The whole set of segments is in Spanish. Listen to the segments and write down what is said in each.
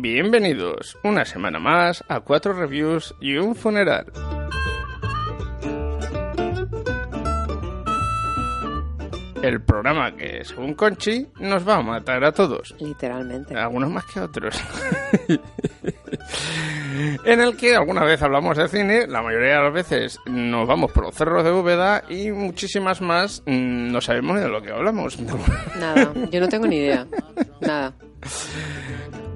Bienvenidos una semana más a cuatro reviews y un funeral. El programa que, según Conchi, nos va a matar a todos. Literalmente. Algunos más que otros. en el que alguna vez hablamos de cine, la mayoría de las veces nos vamos por los cerros de Úbeda y muchísimas más mm, no sabemos de lo que hablamos. Nada, yo no tengo ni idea. Nada.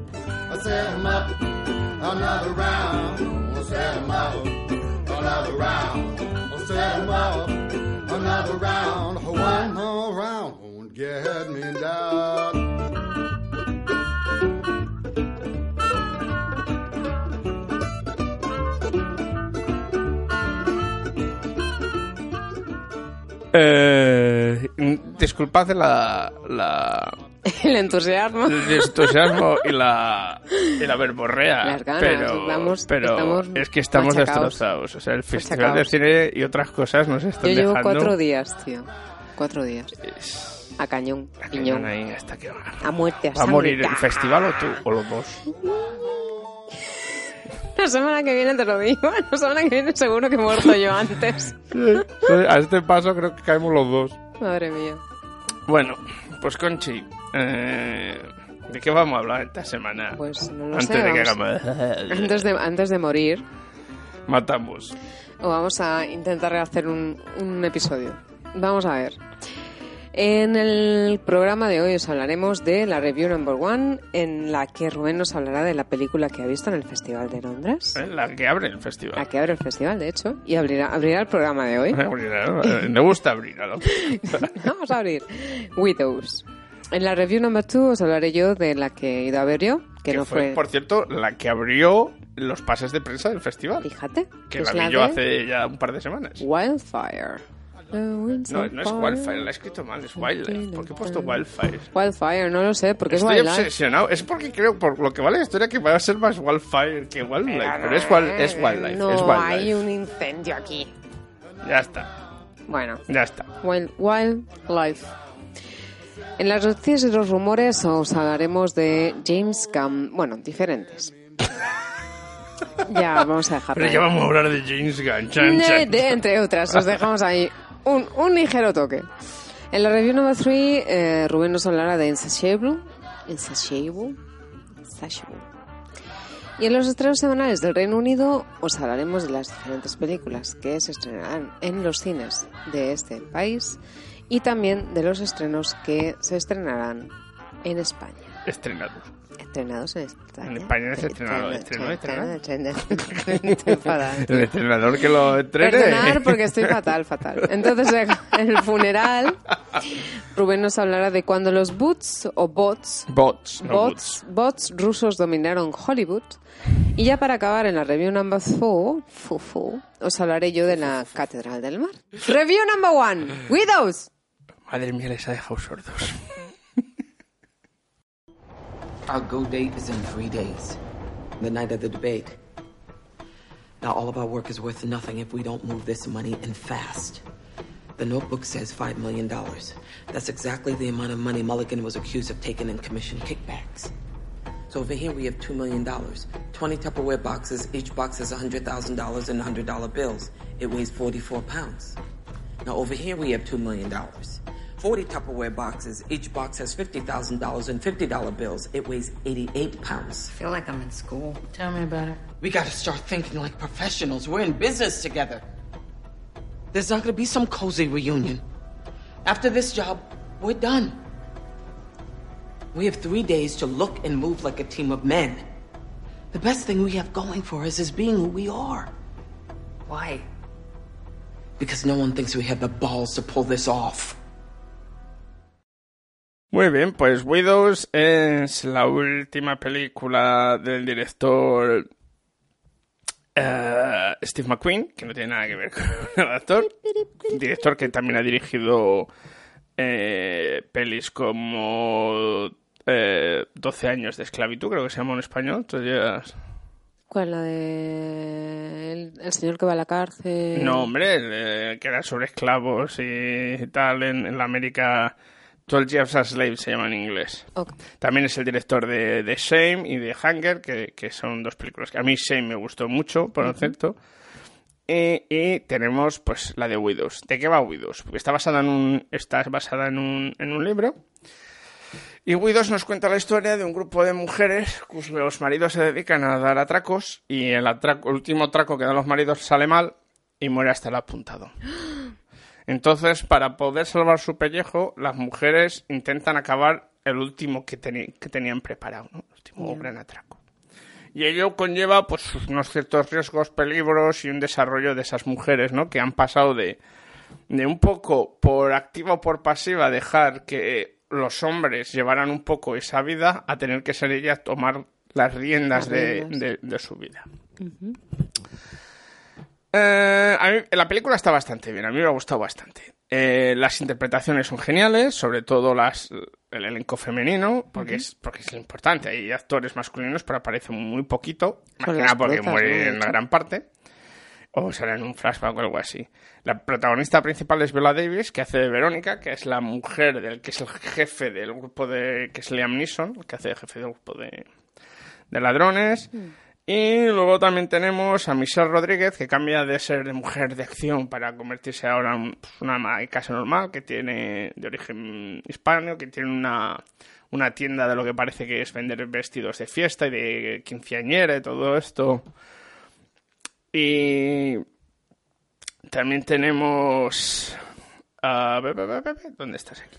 Eh, disculpad la, la, El entusiasmo. el entusiasmo y la, y la verborrea, Las ganas, pero, estamos- pero estamos es que estamos machacados. destrozados. O sea, el Festival de. Cine y otras cosas nos están Yo llevo dejando... cuatro días, tío. Cuatro días. Es- A cañón. a cañón ahí hasta que va. A muerte, a ¿Va a morir el festival o tú? O los dos. La semana que viene te lo digo. La semana que viene seguro que he muerto yo antes. A este paso creo que caemos los dos. Madre mía. Bueno, pues Conchi, eh, ¿de qué vamos a hablar esta semana? Pues no lo Antes sé. de que vamos- hagamos... Antes de, antes de morir, Matamos. o vamos a intentar hacer un, un episodio. Vamos a ver. En el programa de hoy os hablaremos de la review number one, en la que Rubén nos hablará de la película que ha visto en el Festival de Londres. ¿eh? La que abre el festival. La que abre el festival, de hecho, y abrirá, abrirá el programa de hoy. Eh, Me gusta abrir a lo Vamos a abrir. Widows. En la review number two os hablaré yo de la que he ido a ver yo, que, Que no fue, fue... por cierto, la que abrió los pases de prensa del festival. Fíjate. Que es la vi yo hace ya un par de semanas. Wildfire. No, no es fire. Wildfire, la he escrito mal, es Wildlife. ¿Por qué he puesto Wildfire? Wildfire, no lo sé, porque Estoy es Wildlife. obsesionado. Es porque creo, por lo que vale la historia, que va a ser más Wildfire que Wildlife. Pero es, wild, es Wildlife. No es Wildlife. hay un incendio aquí. Ya está, Bueno, ya está. wild, Wildlife. En las noticias y los rumores os hablaremos de James Gunn. Bueno, diferentes. ya, vamos a dejarlo. Pero ya vamos a hablar de James Gunn. Chan, De- chan. de- entre otras, os dejamos ahí un, un ligero toque. En la review number 3, Rubén nos hablará de Insatiable. Insatiable. Insatiable. Y en los estrenos semanales del Reino Unido os hablaremos de las diferentes películas que se estrenarán en los cines de este país y también de los estrenos que se estrenarán en España. Estrenados. Estrenados en España. En España es estrenado. El estrenador que lo entrene. Perdonar porque estoy fatal, fatal. Entonces, en el funeral, Rubén nos hablará de cuando los bots o bots, Bots. no bots, bots rusos dominaron Hollywood. Y ya para acabar en la review number 4, os hablaré yo de la Catedral del Mar. Review number 1, Widows. Madre mía, les ha dejado sordos. Our go date is in three days, the night of the debate. Now, all of our work is worth nothing if we don't move this money and fast. The notebook says $5 million. That's exactly the amount of money Mulligan was accused of taking in commission kickbacks. So over here we have $2 million. 20 Tupperware boxes, each box has $100,000 in $100 bills. It weighs 44 pounds. Now over here we have $2 million. 40 Tupperware boxes, each box has $50,000 in $50 bills. It weighs 88 pounds. I feel like I'm in school. Tell me about it. We gotta start thinking like professionals. We're in business together. There's not gonna be some cozy reunion. After this job, we're done. We have three days to look and move like a team of men. The best thing we have going for us is being who we are. Why? Because no one thinks we have the balls to pull this off. Muy bien, pues Widows es la última película del director eh, Steve McQueen, que no tiene nada que ver con el actor. Director que también ha dirigido eh, pelis como eh, 12 años de esclavitud, creo que se llama en español. Entonces ya- ¿Cuál? La de. El, el señor que va a la cárcel. No, hombre, eh, que era sobre esclavos y tal en, en la América. 12 Years a Slave se llama en inglés. Ok. También es el director de, de Shame y de Hunger, que, que son dos películas que a mí Shame me gustó mucho, por cierto. Y, y tenemos pues la de Widows. ¿De qué va Widows? Porque está basada en un, está basada en un, en un libro. Y Widows nos cuenta la historia de un grupo de mujeres cuyos maridos se dedican a dar atracos y el, atraco, el último atraco que dan los maridos sale mal y muere hasta el apuntado. Entonces, para poder salvar su pellejo, las mujeres intentan acabar el último que, que tenían preparado, ¿no? el último gran atraco. Y ello conlleva pues unos ciertos riesgos, peligros y un desarrollo de esas mujeres, ¿no? Que han pasado de, de un poco por activa o por pasiva dejar que los hombres llevaran un poco esa vida a tener que ser ellas tomar las riendas, Las de- riendas. de- de su vida. Eh, a mí, la película está bastante bien, a mí me ha gustado bastante. Eh, las interpretaciones son geniales, sobre todo las, el elenco femenino, porque, es, porque es lo importante. Hay actores masculinos, pero aparecen muy poquito, más que nada porque mueren en la gran parte. O será en un flashback o algo así. La protagonista principal es Viola Davis, que hace de Verónica, que es la mujer del que es el jefe del grupo de. que es Liam Neeson, el que hace de jefe del grupo de, de ladrones. Y luego también tenemos a Michelle Rodríguez, que cambia de ser de mujer de acción para convertirse ahora en pues, una ama casa normal, que tiene de origen hispano, que tiene una, una tienda de lo que parece que es vender vestidos de fiesta y de quinceañera y todo esto. Y también tenemos... ve, ¿Dónde estás aquí?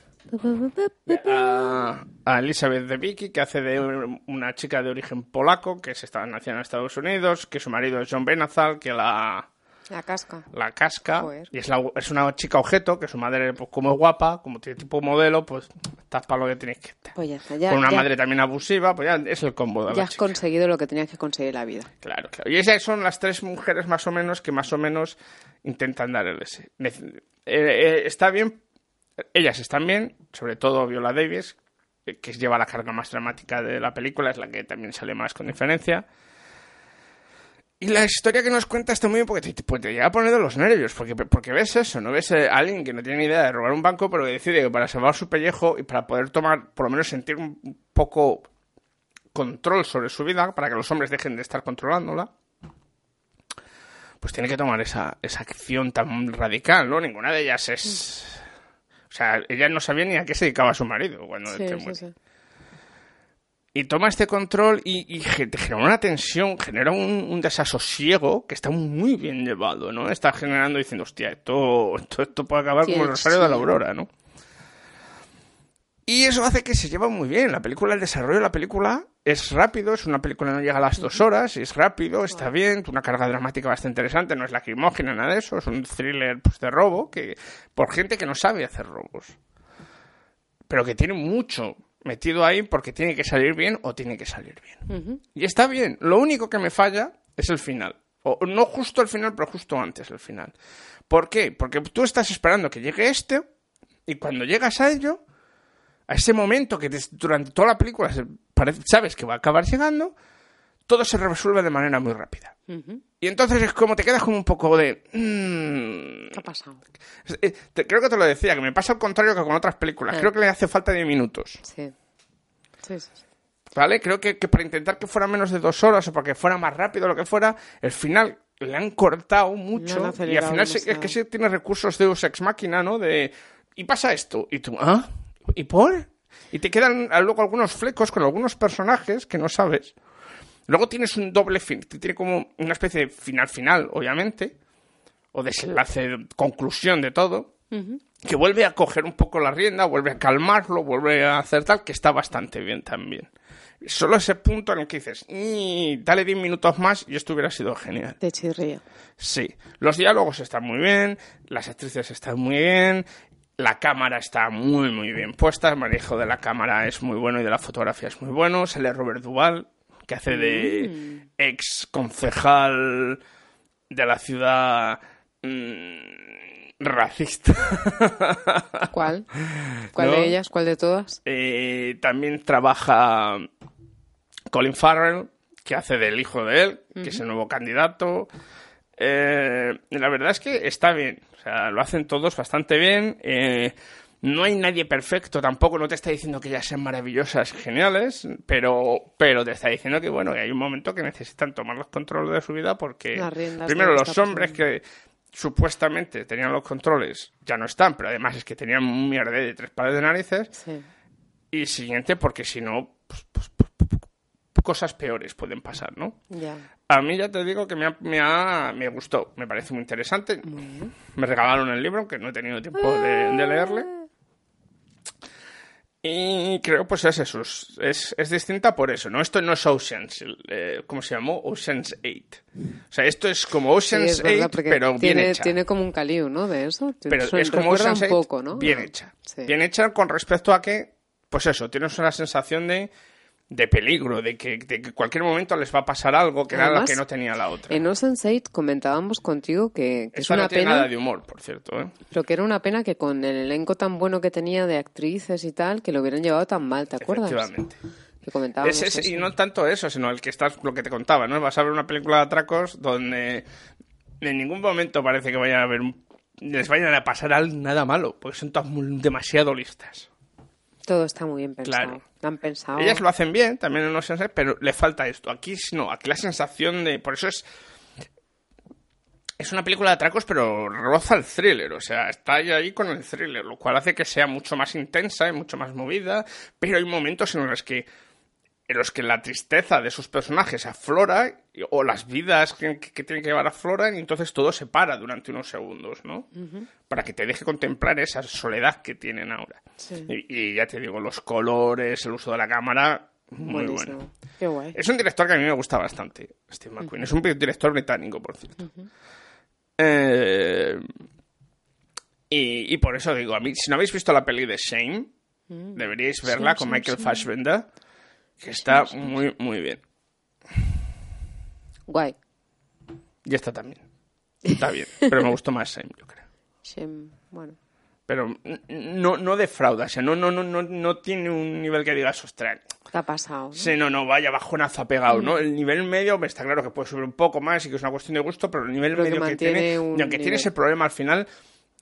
A, a Elizabeth de Vicky, que hace de un- una chica de origen polaco, que se está nacida en Estados Unidos, que su marido es John Benazal, que la, La casca. la casca, Joder. y es, la- es una chica objeto, que su madre, pues como es guapa, como tiene tipo modelo, pues estás para lo que tienes que estar. Pues ya está. Ya, Con una ya- madre también abusiva, pues ya es el combo de ya la has chica. conseguido lo que tenías que conseguir en la vida. Claro, claro. Y esas son las tres mujeres más o menos que más o menos intentan dar el ese. Eh, eh, está bien, ellas están bien, sobre todo Viola Davis, eh, que lleva la carga más dramática de la película, es la que también sale más con diferencia. Y la historia que nos cuenta está muy bien porque te, pues te llega a poner de los nervios, porque, porque ves eso, no ves eh, a alguien que no tiene ni idea de robar un banco, pero que decide que para salvar su pellejo y para poder tomar, por lo menos sentir un poco control sobre su vida, para que los hombres dejen de estar controlándola, pues tiene que tomar esa, esa acción tan radical, ¿no? Ninguna de ellas es... O sea, ella no sabía ni a qué se dedicaba su marido cuando Sí, este muere. sí. Y toma este control y, y genera una tensión, genera un, un desasosiego que está muy bien llevado, ¿no? Está generando diciendo, hostia, esto, esto, esto puede acabar como el Rosario de la. Aurora, ¿no? Y eso hace que se lleva muy bien. La película, el desarrollo de la película es rápido, es una película que no llega a las dos horas, es rápido, está bien, una carga dramática bastante interesante, no es lacrimógena, nada de eso, es un thriller pues, de robo que por gente que no sabe hacer robos. Pero que tiene mucho metido ahí porque tiene que salir bien o tiene que salir bien. Y está bien. Lo único que me falla es el final. O no justo el final, pero justo antes del final. ¿Por qué? Porque tú estás esperando que llegue este y cuando llegas a ello, a ese momento que durante toda la película sabes que va a acabar llegando, todo se resuelve de manera muy rápida. Y entonces es como te quedas como un poco de... mm, ¿Qué ha pasado? eh, creo que te lo decía, que me pasa al contrario que con otras películas. Creo que le hace falta 10 minutos. Sí. Sí, sí. ¿Vale? Creo que, que para intentar que fuera menos de dos horas o para que fuera más rápido lo que fuera, el final le han cortado mucho y al final se- es que sí tiene recursos de Ex Máquina, ¿no? De y pasa esto y tú, ¿ah? ¿Y por? Y te quedan ah, luego algunos flecos con algunos personajes que no sabes. Luego tienes un doble fin, que tiene como una especie de final final, obviamente, o desenlace, conclusión de todo, que vuelve a coger un poco la rienda, vuelve a calmarlo, vuelve a hacer tal, que está bastante bien también. Solo ese punto en el que dices, "Y, dale 10 minutos más y esto hubiera sido genial. Te chirría. Sí, los diálogos están muy bien, las actrices están muy bien, La cámara está muy, muy bien puesta. El manejo de la cámara es muy bueno y de la fotografía es muy bueno. Sale Robert Duval, que hace de ex concejal de la ciudad mm, racista. ¿Cuál? ¿Cuál ¿No? de ellas? ¿Cuál de todas? Eh, también trabaja Colin Farrell, que hace del hijo de él, que es el nuevo candidato. Eh, la verdad es que está bien. O sea, lo hacen todos bastante bien. Eh, no hay nadie perfecto tampoco, no te está diciendo que ellas sean maravillosas y geniales, pero, pero te está diciendo que bueno, que hay un momento que necesitan tomar los controles de su vida porque primero los hombres que supuestamente tenían los controles ya no están, pero además es que tenían un mierda de tres pares de narices Sí. y siguiente, porque si no, pues, pues, pues, pues, pues, cosas peores pueden pasar, ¿no? Ya. A mí ya te digo que me, ha- me, ha- me gustó, me parece muy interesante. Me regalaron el libro, que no he tenido tiempo de, de leerle. Y creo, pues es eso, es, es, distinta por eso, ¿no? Esto no es Oceans, eh, ¿cómo se llamó? Oceans 8. O sea, esto es como Sí, Oceans verdad, 8, porque pero bien tiene, hecha. tiene como un caliu, ¿no? De eso. Pero es como Ocean's un poco, ¿no? bien hecha. Sí. Bien hecha con respecto a que, pues eso, tienes una sensación de, de peligro, de que, de que cualquier momento les va a pasar algo que era lo Además, que no tenía la otra. En Ocean's 8 comentábamos contigo que, que es una no tiene pena, nada de humor, por cierto, ¿eh? pero que era una pena que con el elenco tan bueno que tenía de actrices y tal, que lo hubieran llevado tan mal, ¿te acuerdas? Efectivamente. Que comentábamos Es- y no tanto eso, sino el que estás, lo que te contaba, ¿no? Vas a ver una película de atracos donde en ningún momento parece que vaya a un- les vayan a pasar nada malo, porque son todas muy- demasiado listas. Todo está muy bien pensado. Claro. Ellas lo hacen bien, también en los Sense, pero le falta esto. Aquí no, aquí la sensación de. Por eso es. Es una película de atracos, pero roza el thriller. O sea, está ahí con el thriller, lo cual hace que sea mucho más intensa y mucho más movida. Pero hay momentos en los que. En los que la tristeza de sus personajes aflora, o las vidas que, tienen que llevar afloran, y entonces todo se para durante unos segundos, ¿no? Para que te deje contemplar esa soledad que tienen ahora. Sí. Y, y ya te digo, los colores, el uso de la cámara, muy Buenísimo. bueno. Qué guay. Es un director que a mí me gusta bastante, Steve McQueen. Es un director británico, por cierto. Eh, y, y por eso digo, a mí, si no habéis visto la peli de Shame, deberíais verla con Michael Fassbender, que está muy, muy bien. Guay. Y esta también. Está bien, pero me gustó más Shame, yo creo. Shem, Bueno. Pero no, no defrauda, o sea, no, no, no, no, no tiene un nivel que digas, ostras, ¿Qué ha pasado? no? Sí, no, no, vaya bajonazo ha pegado, ¿no? El nivel medio me está claro que puede subir un poco más y que es una cuestión de gusto, pero el nivel medio que, tiene, y aunque tiene nivel. ese problema al final,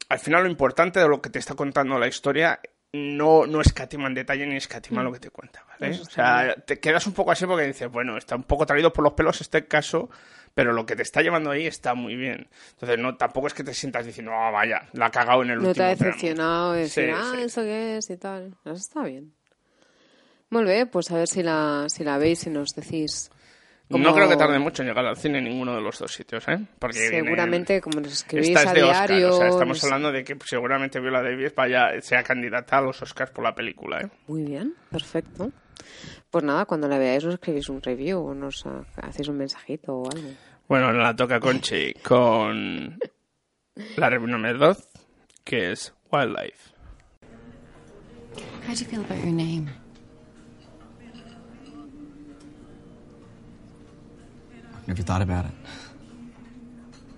al final lo importante de lo que te está contando la historia no, no escatima en detalle ni escatima lo que te cuenta, ¿vale? Eso O sea, te quedas un poco así porque dices, bueno, está un poco traído por los pelos este caso, pero lo que te está llevando ahí está muy bien. Entonces, no, tampoco es que te sientas diciendo, ah, vaya, la ha cagado en el No te último ha tramo". decepcionado decir, Sí, ah, sí. ¿eso qué es? y tal. Eso está bien. Muy bien, pues a ver si la, si la veis y nos decís. No creo que tarde mucho en llegar al cine en ninguno de los dos sitios, ¿eh? Porque vienen- Seguramente, como nos escribís Esta es a de Oscar, o sea, estamos hablando de que seguramente Viola Davis vaya, sea candidata a los Oscars por la película, ¿eh? Muy bien, perfecto. Pues nada, cuando la veáis nos escribís un review o nos hacéis un mensajito o algo. Bueno, la toca Conchi con la review número 2, que es Wildlife. How'd you feel about your name? Never thought about it.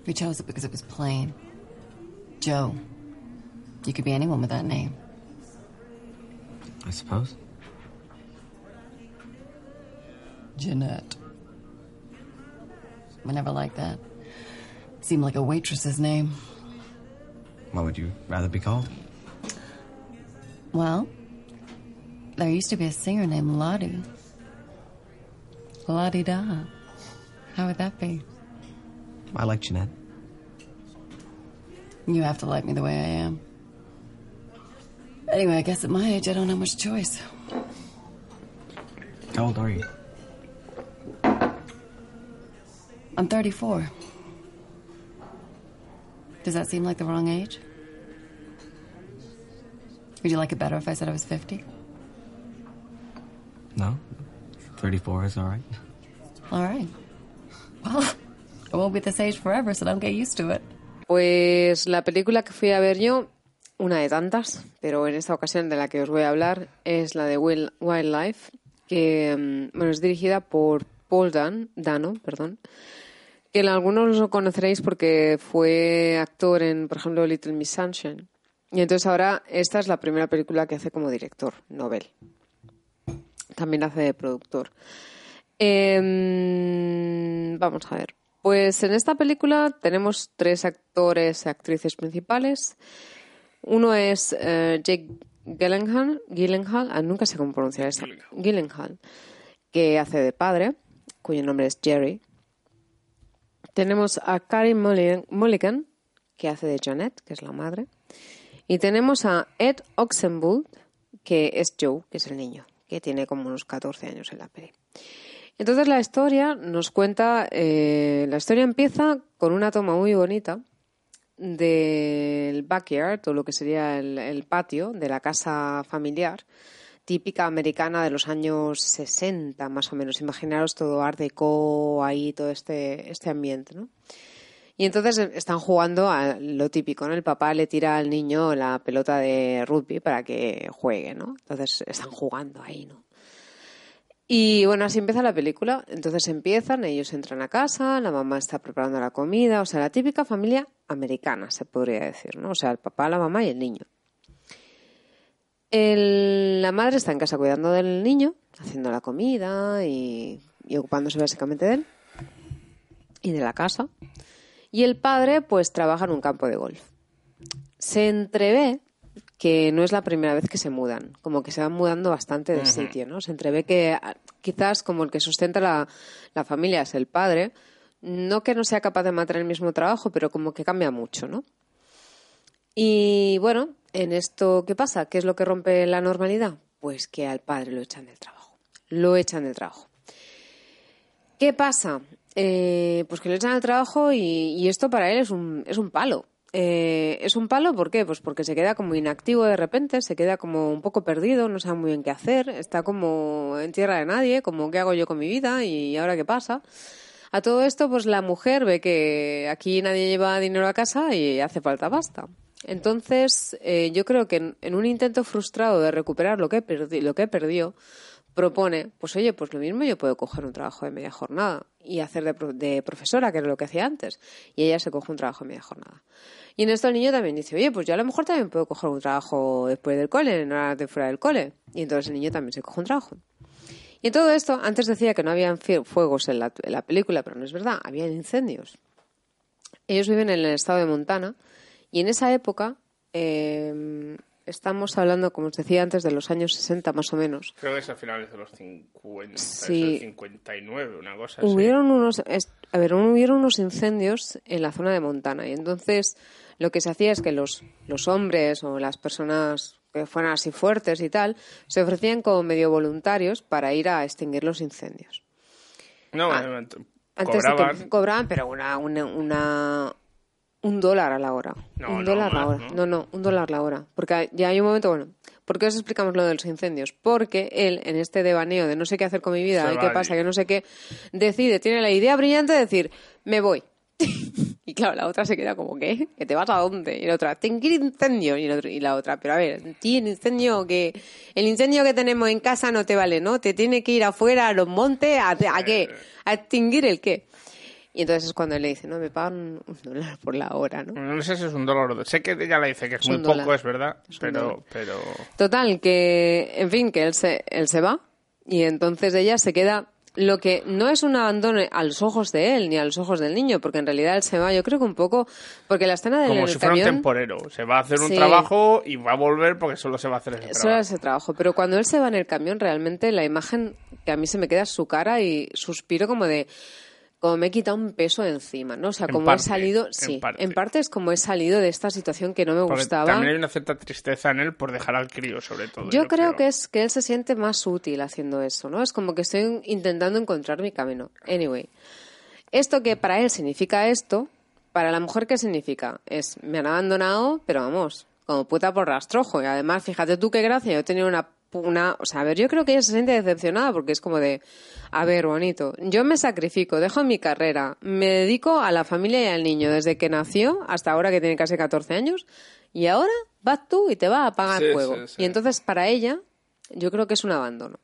We chose it because it was plain. Joe. You could be anyone with that name. I suppose. Jeanette. I never liked that. Seemed like a waitress's name. What would you rather be called? Well, there used to be a singer named Lottie. Lottie Da. How would that be? I like Jeanette. You have to like me the way I am. Anyway, I guess at my age I don't have much choice. How old are you? I'm 34. Does that seem like the wrong age? Would you like it better if I said I was 50? No. 34 is all right. All right. Well, I won't be at this age forever, so don't get used to it. Pues la película que fui a ver yo, una de tantas, pero en esta ocasión de la que os voy a hablar es la de Will- Wildlife, que mm, bueno, es dirigida por Paul Dan, Dano, perdón, que algunos lo conoceréis porque fue actor en, por ejemplo, Little Miss Sunshine. Y entonces ahora esta es la primera película que hace como director, novel. También hace de productor. Em, vamos a ver. Pues en esta película tenemos tres actores y actrices principales. Uno es eh, Jake Gyllenhaal, Gyllenhaal ah, nunca sé cómo pronunciar esto, Gyllenhaal, que hace de padre, cuyo nombre es Jerry. Tenemos a Mulligan, Mulligan, que hace de Janet, que es la madre. Y tenemos a Ed Oxenbould, que es Joe, que es el niño, que tiene como unos 14 años en la peli. Entonces la historia nos cuenta, eh, la historia empieza con una toma muy bonita del backyard, o lo que sería el, patio de la casa familiar, típica americana de los años 60, más o menos. Imaginaros todo art deco, ahí todo este, este ambiente, ¿no? Y entonces están jugando a lo típico, ¿no? El papá le tira al niño la pelota de rugby para que juegue, ¿no? Entonces están jugando ahí, ¿no? Y bueno, así empieza la película. Entonces empiezan, ellos entran a casa, la mamá está preparando la comida, o sea, la típica familia americana, se podría decir, ¿no? O sea, el papá, la mamá y el niño. La madre está en casa cuidando del niño, haciendo la comida y, y ocupándose básicamente de él y de la casa. Y el padre, pues, trabaja en un campo de golf. Se entrevé que no es la primera vez que se mudan, como que se van mudando bastante de sitio, ¿no? Se entrevé que ah, quizás como el que sustenta la, la familia es el padre, no que no sea capaz de mantener el mismo trabajo, pero como que cambia mucho, ¿no? Y bueno, en esto, ¿qué pasa? ¿Qué es lo que rompe la normalidad? Pues que al padre lo echan del trabajo. Lo echan del trabajo. ¿Qué pasa? Eh, pues que lo echan del trabajo y, y esto para él es un, es un palo. Eh, es un palo, ¿por qué? Pues porque se queda como inactivo de repente, se queda como un poco perdido, no sabe muy bien qué hacer, está como en tierra de nadie, como qué hago yo con mi vida y ahora qué pasa. A todo esto, pues la mujer ve que aquí nadie lleva dinero a casa y hace falta pasta. Entonces, eh, yo creo que en, un intento frustrado de recuperar lo que, perdi- lo que perdió, propone, pues oye, pues lo mismo yo puedo coger un trabajo de media jornada y hacer de, de profesora, que era lo que hacía antes. Y ella se coge un trabajo de media jornada. Y en esto el niño también dice, oye, pues yo a lo mejor también puedo coger un trabajo después del cole, en horas de fuera del cole. Y entonces el niño también se coge un trabajo. Y en todo esto, antes decía que no habían fuegos en la, en la película, pero no es verdad, habían incendios. Ellos viven en el estado de Montana y en esa época eh, estamos hablando, como os decía antes, de los años 60 más o menos. Creo que es a finales de los 50, Sí. es el 59, una cosa así. Hubieron unos, es- a ver, hubieron unos incendios en la zona de Montana y entonces lo que se hacía es que los, los hombres o las personas que fueran así fuertes y tal se ofrecían como medio voluntarios para ir a extinguir los incendios. No, Ah, Antes de cobraban. que cobraban, pero una, una, una- un dólar a la hora. No, un no, dólar la más, hora. ¿no? ¿no? no, un dólar la hora. Porque ya hay un momento, bueno, ¿por qué os explicamos lo de los incendios? Porque él, en este devaneo de no sé qué hacer con mi vida, Se y va qué pasa, que no sé qué, decide, tiene la idea brillante de decir, me voy. y claro, la otra se queda como, ¿qué? ¿Que te vas a dónde? Y la otra, tengo a incendio. Y, el otro- y la otra, pero a ver, el incendio que, el incendio que tenemos en casa no te vale, ¿no? Te tiene que ir afuera a los montes, ¿a, a qué? ¿A extinguir el qué? Y entonces es cuando él le dice, no, me pagan un dólar por la hora, ¿no? No sé si es un dólar o dos. Sé que ella le dice que es, Es muy poco, dólar. es verdad, pero, pero Total, que, en fin, que él se, él se va y entonces ella se queda lo que no es un abandono a los ojos de él ni a los ojos del niño, porque en realidad él se va, yo creo que un poco, porque la escena del como si fuera un temporero. Se va a hacer un Sí. trabajo y va a volver porque solo se va a hacer ese era trabajo. ese trabajo, pero cuando él se va en el camión, realmente la imagen que a mí se me queda es su cara y suspiro como de como me he quitado un peso de encima, ¿no? O sea, En como parte, he salido, en sí, parte. en parte es como he salido de esta situación que no me Porque gustaba. también hay una cierta tristeza en él por dejar al crío, sobre todo. Yo, creo, que es que él se siente más útil haciendo eso, ¿no? Es como que estoy intentando encontrar mi camino. Anyway, esto que para él significa esto, para la mujer ¿qué significa? Es, me han abandonado, pero vamos, como puta por rastrojo. Y además, fíjate tú qué gracia, yo tenía una una... O sea, a ver, yo creo que ella se siente decepcionada porque es como de, a ver, bonito, yo me sacrifico, dejo mi carrera, me dedico a la familia y al niño desde que nació hasta ahora que tiene casi 14 años y ahora vas tú y te vas a apagar Sí, el fuego. sí, sí. Y entonces para ella yo creo que es un abandono.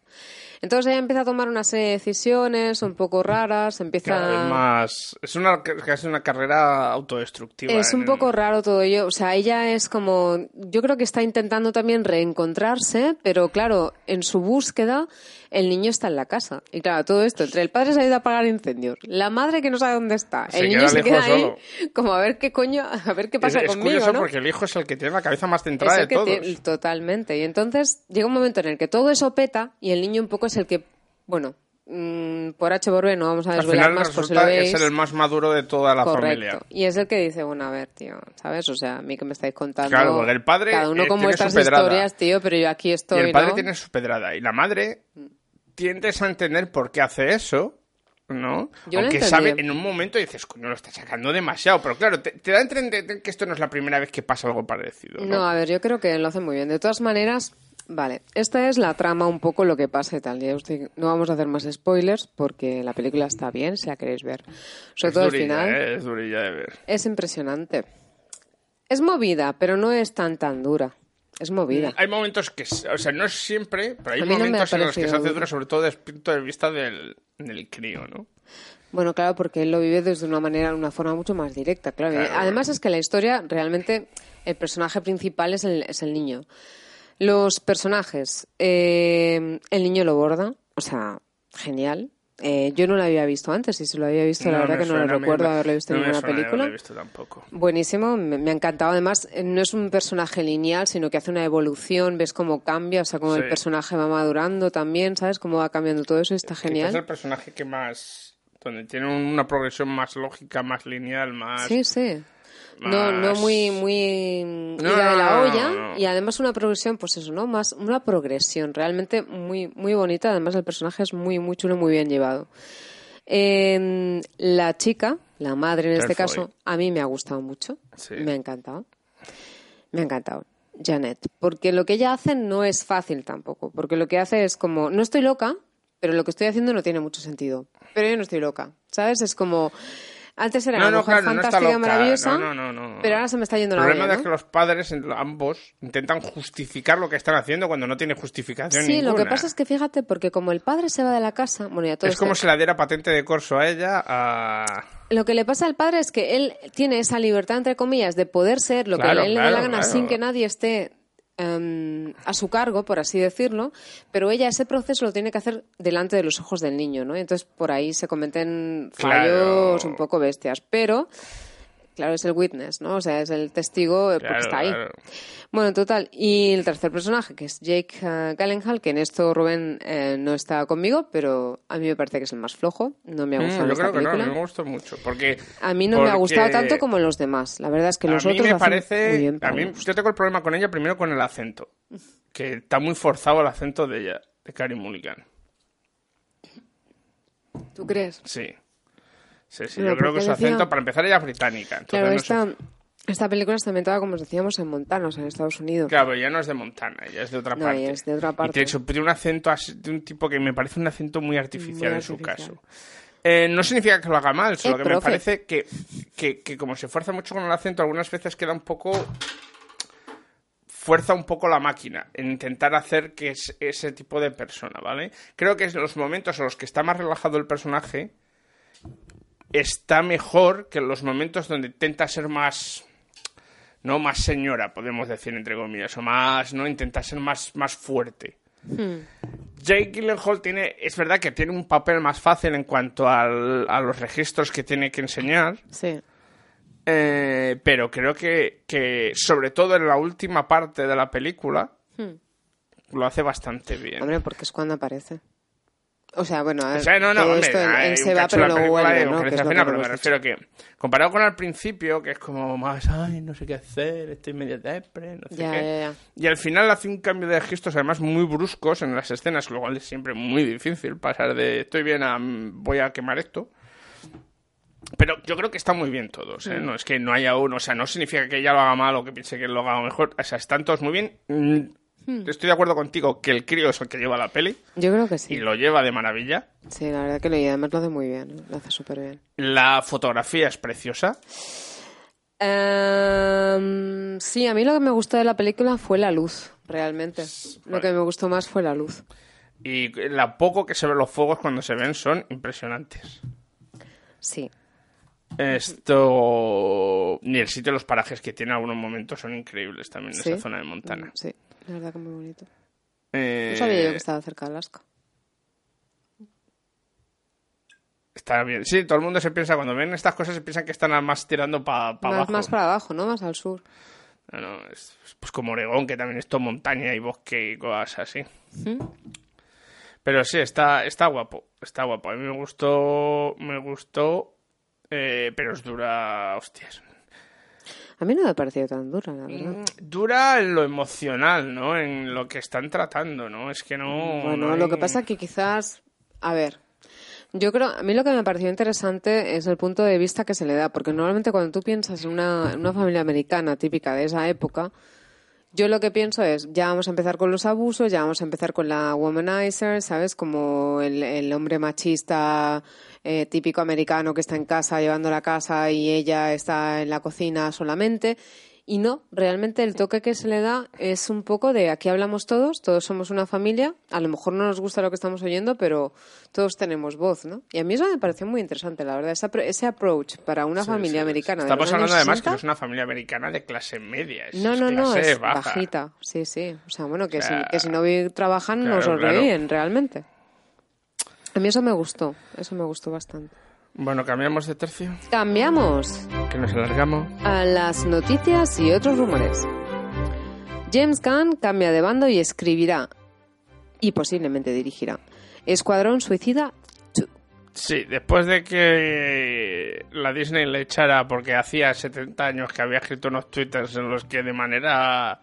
Entonces ella empieza a tomar una serie de decisiones un poco raras, empieza... Es más. Es una, casi una carrera autodestructiva. Es un poco raro todo ello. O sea, ella es como. Yo creo que está intentando también reencontrarse, pero claro, en su búsqueda, el niño está en la casa. Y claro, todo esto, entre el padre se ha ido a apagar incendios, la madre que no sabe dónde está, Se el niño se queda ahí, solo. como a ver qué coño, a ver qué Es, pasa es conmigo, curioso ¿no? porque el hijo es el que tiene la cabeza más Es centrada el de que todos. totalmente. Y entonces llega un momento en el que todo eso peta y el niño un poco es el que, bueno, mm, por H por B no vamos a Al desvelar final más por si lo veis. es el más maduro de toda la Correcto. familia. Y es el que dice, bueno, a ver, tío, ¿sabes? O sea, a mí que me estáis contando. Claro, el padre, Cada uno eh, como tiene estas su pedrada. historias, tío, pero yo aquí Y estoy. el padre ¿no? tiene su pedrada. Y la madre tiendes a entender por qué hace eso. ¿No? Yo Aunque sabe, en un momento dices, coño, lo está sacando demasiado. Pero claro, te, te da a entender que esto no es la primera vez que pasa algo parecido. ¿no? No, a ver, yo creo que lo hace muy bien. De todas maneras, vale, esta es la trama, un poco lo que pasa y tal. Ya digo, no vamos a hacer más spoilers porque la película está bien, si la queréis ver. Sobre es todo el durilla, final. ¿eh? Es durilla de ver. Es impresionante. Es movida, pero no es tan tan dura. Es movida. Hay momentos que, o sea, no es siempre, pero hay no momentos en los que se hace duro. dura, sobre todo desde el punto de vista del, del crío, ¿no? Bueno, claro, porque él lo vive desde una manera, una forma mucho más directa, claro. Claro. Además es que la historia, realmente, el personaje principal es el, es el niño. Los personajes, eh, el niño lo borda, o sea, genial. Eh, yo no lo había visto antes, y si lo había visto, la verdad que no lo recuerdo me- haberlo visto no en ninguna película. No lo he visto tampoco. Buenísimo, me, me ha encantado. Además, eh, no es un personaje lineal, sino que hace una evolución, ves cómo cambia, o sea, cómo Sí. el personaje va madurando también, ¿sabes? Cómo va cambiando todo eso, está Quizás el genial. personaje que más. donde tiene una progresión más lógica, más lineal, más. Sí, sí. No, no muy, muy No, ida de la olla no. y además una progresión, pues eso, ¿no? Más una progresión realmente muy, muy bonita. Además el personaje es muy, muy chulo, muy bien llevado. Eh, la chica, la madre en este caso, a mí me ha gustado mucho. Sí. Me ha encantado. Me ha encantado. Janet, porque lo que ella hace no es fácil tampoco, porque lo que hace es como, no estoy loca, pero lo que estoy haciendo no tiene mucho sentido. Pero yo no estoy loca, ¿sabes? Es como, antes era No, una no, mujer claro, no fantástica, loca. maravillosa, No, no, no, no. pero ahora se me está yendo El la problema olla, es ¿no? que los padres, ambos, intentan justificar lo que están haciendo cuando no tiene justificación Sí, lo que pasa es que fíjate, porque como el padre se va de la casa, bueno, ya todo Es como si la diera patente de corso a ella a... Lo que le pasa al padre es que él tiene esa libertad, entre comillas, de poder ser lo Claro, que a él le dé la gana sin que nadie esté em, a su cargo, por así decirlo, pero ella ese proceso lo tiene que hacer delante de los ojos del niño, ¿no? Entonces por ahí se cometen fallos Claro. un poco bestias, pero claro, es el witness, ¿no? O sea, es el testigo eh, porque Claro, está ahí. claro. Bueno, en total. Y el tercer personaje, que es Jake eh, Gyllenhaal, que en esto Rubén eh, no está conmigo, pero a mí me parece que es el más flojo. No me ha Mm, gustado yo esta creo que no, película. mí me gustó mucho. Porque, A mí no me ha gustado porque tanto como los demás. La verdad es que los a mí otros me parece... muy bien. a mí, yo tengo el problema con ella primero con el acento. Que está muy forzado el acento de ella, de Carey Mulligan. ¿Tú crees? Sí. Sí, sí, yo creo que su decía- acento, para empezar, ella es británica. Claro, no esta, película está ambientada, como os decíamos, en Montana, o sea, en Estados Unidos. Claro, pero ya no es de Montana, ella es de otra No, parte. ella es de otra Y parte. tiene, su- tiene un acento así- de un tipo que me parece un acento muy artificial Muy en su caso. Eh, no significa que lo haga mal, solo Eh, que me parece que, que, que como se fuerza mucho con el acento, algunas veces queda un poco... Fuerza un poco la máquina en intentar hacer que es ese tipo de persona, ¿vale? Creo que en los momentos en los que está más relajado el personaje, está mejor que en los momentos donde intenta ser más no más señora podemos decir entre comillas o más no intenta ser más más fuerte Hmm. Jake Gyllenhaal tiene es verdad que tiene un papel más fácil en cuanto al- a los registros que tiene que enseñar Sí. eh, pero creo que, que sobre todo en la última parte de la película Hmm. lo hace bastante bien Hombre, porque es cuando aparece. O sea, bueno, O sea, no, no, hombre, esto, él un se va, pero en no vuelve, ¿no? Que es lo que pero me refiero que, comparado con al principio, que es como más, ay, no sé qué hacer, estoy medio depre, no sé Ya, qué. ya, ya. Y al final hace un cambio de gestos, además muy bruscos en las escenas, lo cual es siempre muy difícil pasar de estoy bien a mm, voy a quemar esto. Pero yo creo que está muy bien todos, ¿eh? No es que no haya uno, o sea, no significa que ella lo haga mal o que piense que lo haga mejor, o sea, están todos muy bien. Estoy de acuerdo contigo que el crío es el que lleva la peli Yo creo que sí. y lo lleva de maravilla. Sí, la verdad que lo, y además lo hace muy bien. Lo hace súper bien. La fotografía es preciosa. Ehm, sí, a mí lo que me gustó de la película fue la luz, realmente. Lo que me gustó más fue la luz. Y la poco que se ven los fuegos cuando se ven son impresionantes. Sí. Esto. Ni el sitio, los parajes que tiene en algunos momentos son increíbles también en ¿Sí? esa zona de Montana. Mm, Sí, la verdad que muy bonito. Eh, No sabía yo que estaba cerca de Alaska. Está bien. Sí, todo el mundo se piensa, cuando ven estas cosas, se piensan que están más tirando para más, abajo. más para abajo, ¿no? Más al sur. No, no, es pues como Oregón, que también es todo montaña y bosque y cosas así. Pero sí, está, está guapo, está guapo. A mí me gustó, me gustó, eh, pero es dura, hostias. A mí no me ha parecido tan dura, la verdad. Dura en lo emocional, ¿no? En lo que están tratando, ¿no? Es que no... Bueno, no lo que pasa que quizás, a ver, yo creo, a mí lo que me pareció interesante es el punto de vista que se le da, porque normalmente cuando tú piensas en una, en una familia americana típica de esa época, yo lo que pienso es, ya vamos a empezar con los abusos, ya vamos a empezar con la womanizer, ¿sabes? Como el, el hombre machista eh, típico americano que está en casa llevando la casa y ella está en la cocina solamente. Y no, realmente el toque que se le da es un poco de aquí hablamos todos, todos somos una familia, a lo mejor no nos gusta lo que estamos oyendo, pero todos tenemos voz, ¿no? Y a mí eso me pareció muy interesante, la verdad, ese approach para una familia americana. Estamos hablando además que 60. no es una familia americana de clase media. Es No, no, no, clase es baja. bajita. Sí, sí. O sea, bueno, que, O sea, si, que si no trabajan no claro, sobreviven realmente. A mí eso me gustó, eso me gustó bastante. Bueno, cambiamos de tercio, Cambiamos que nos alargamos. a las noticias y otros rumores. James Gunn cambia de bando y escribirá, y posiblemente dirigirá, Escuadrón Suicida 2. Sí, después de que la Disney le echara porque hacía 70 años que había escrito unos twitters en los que de manera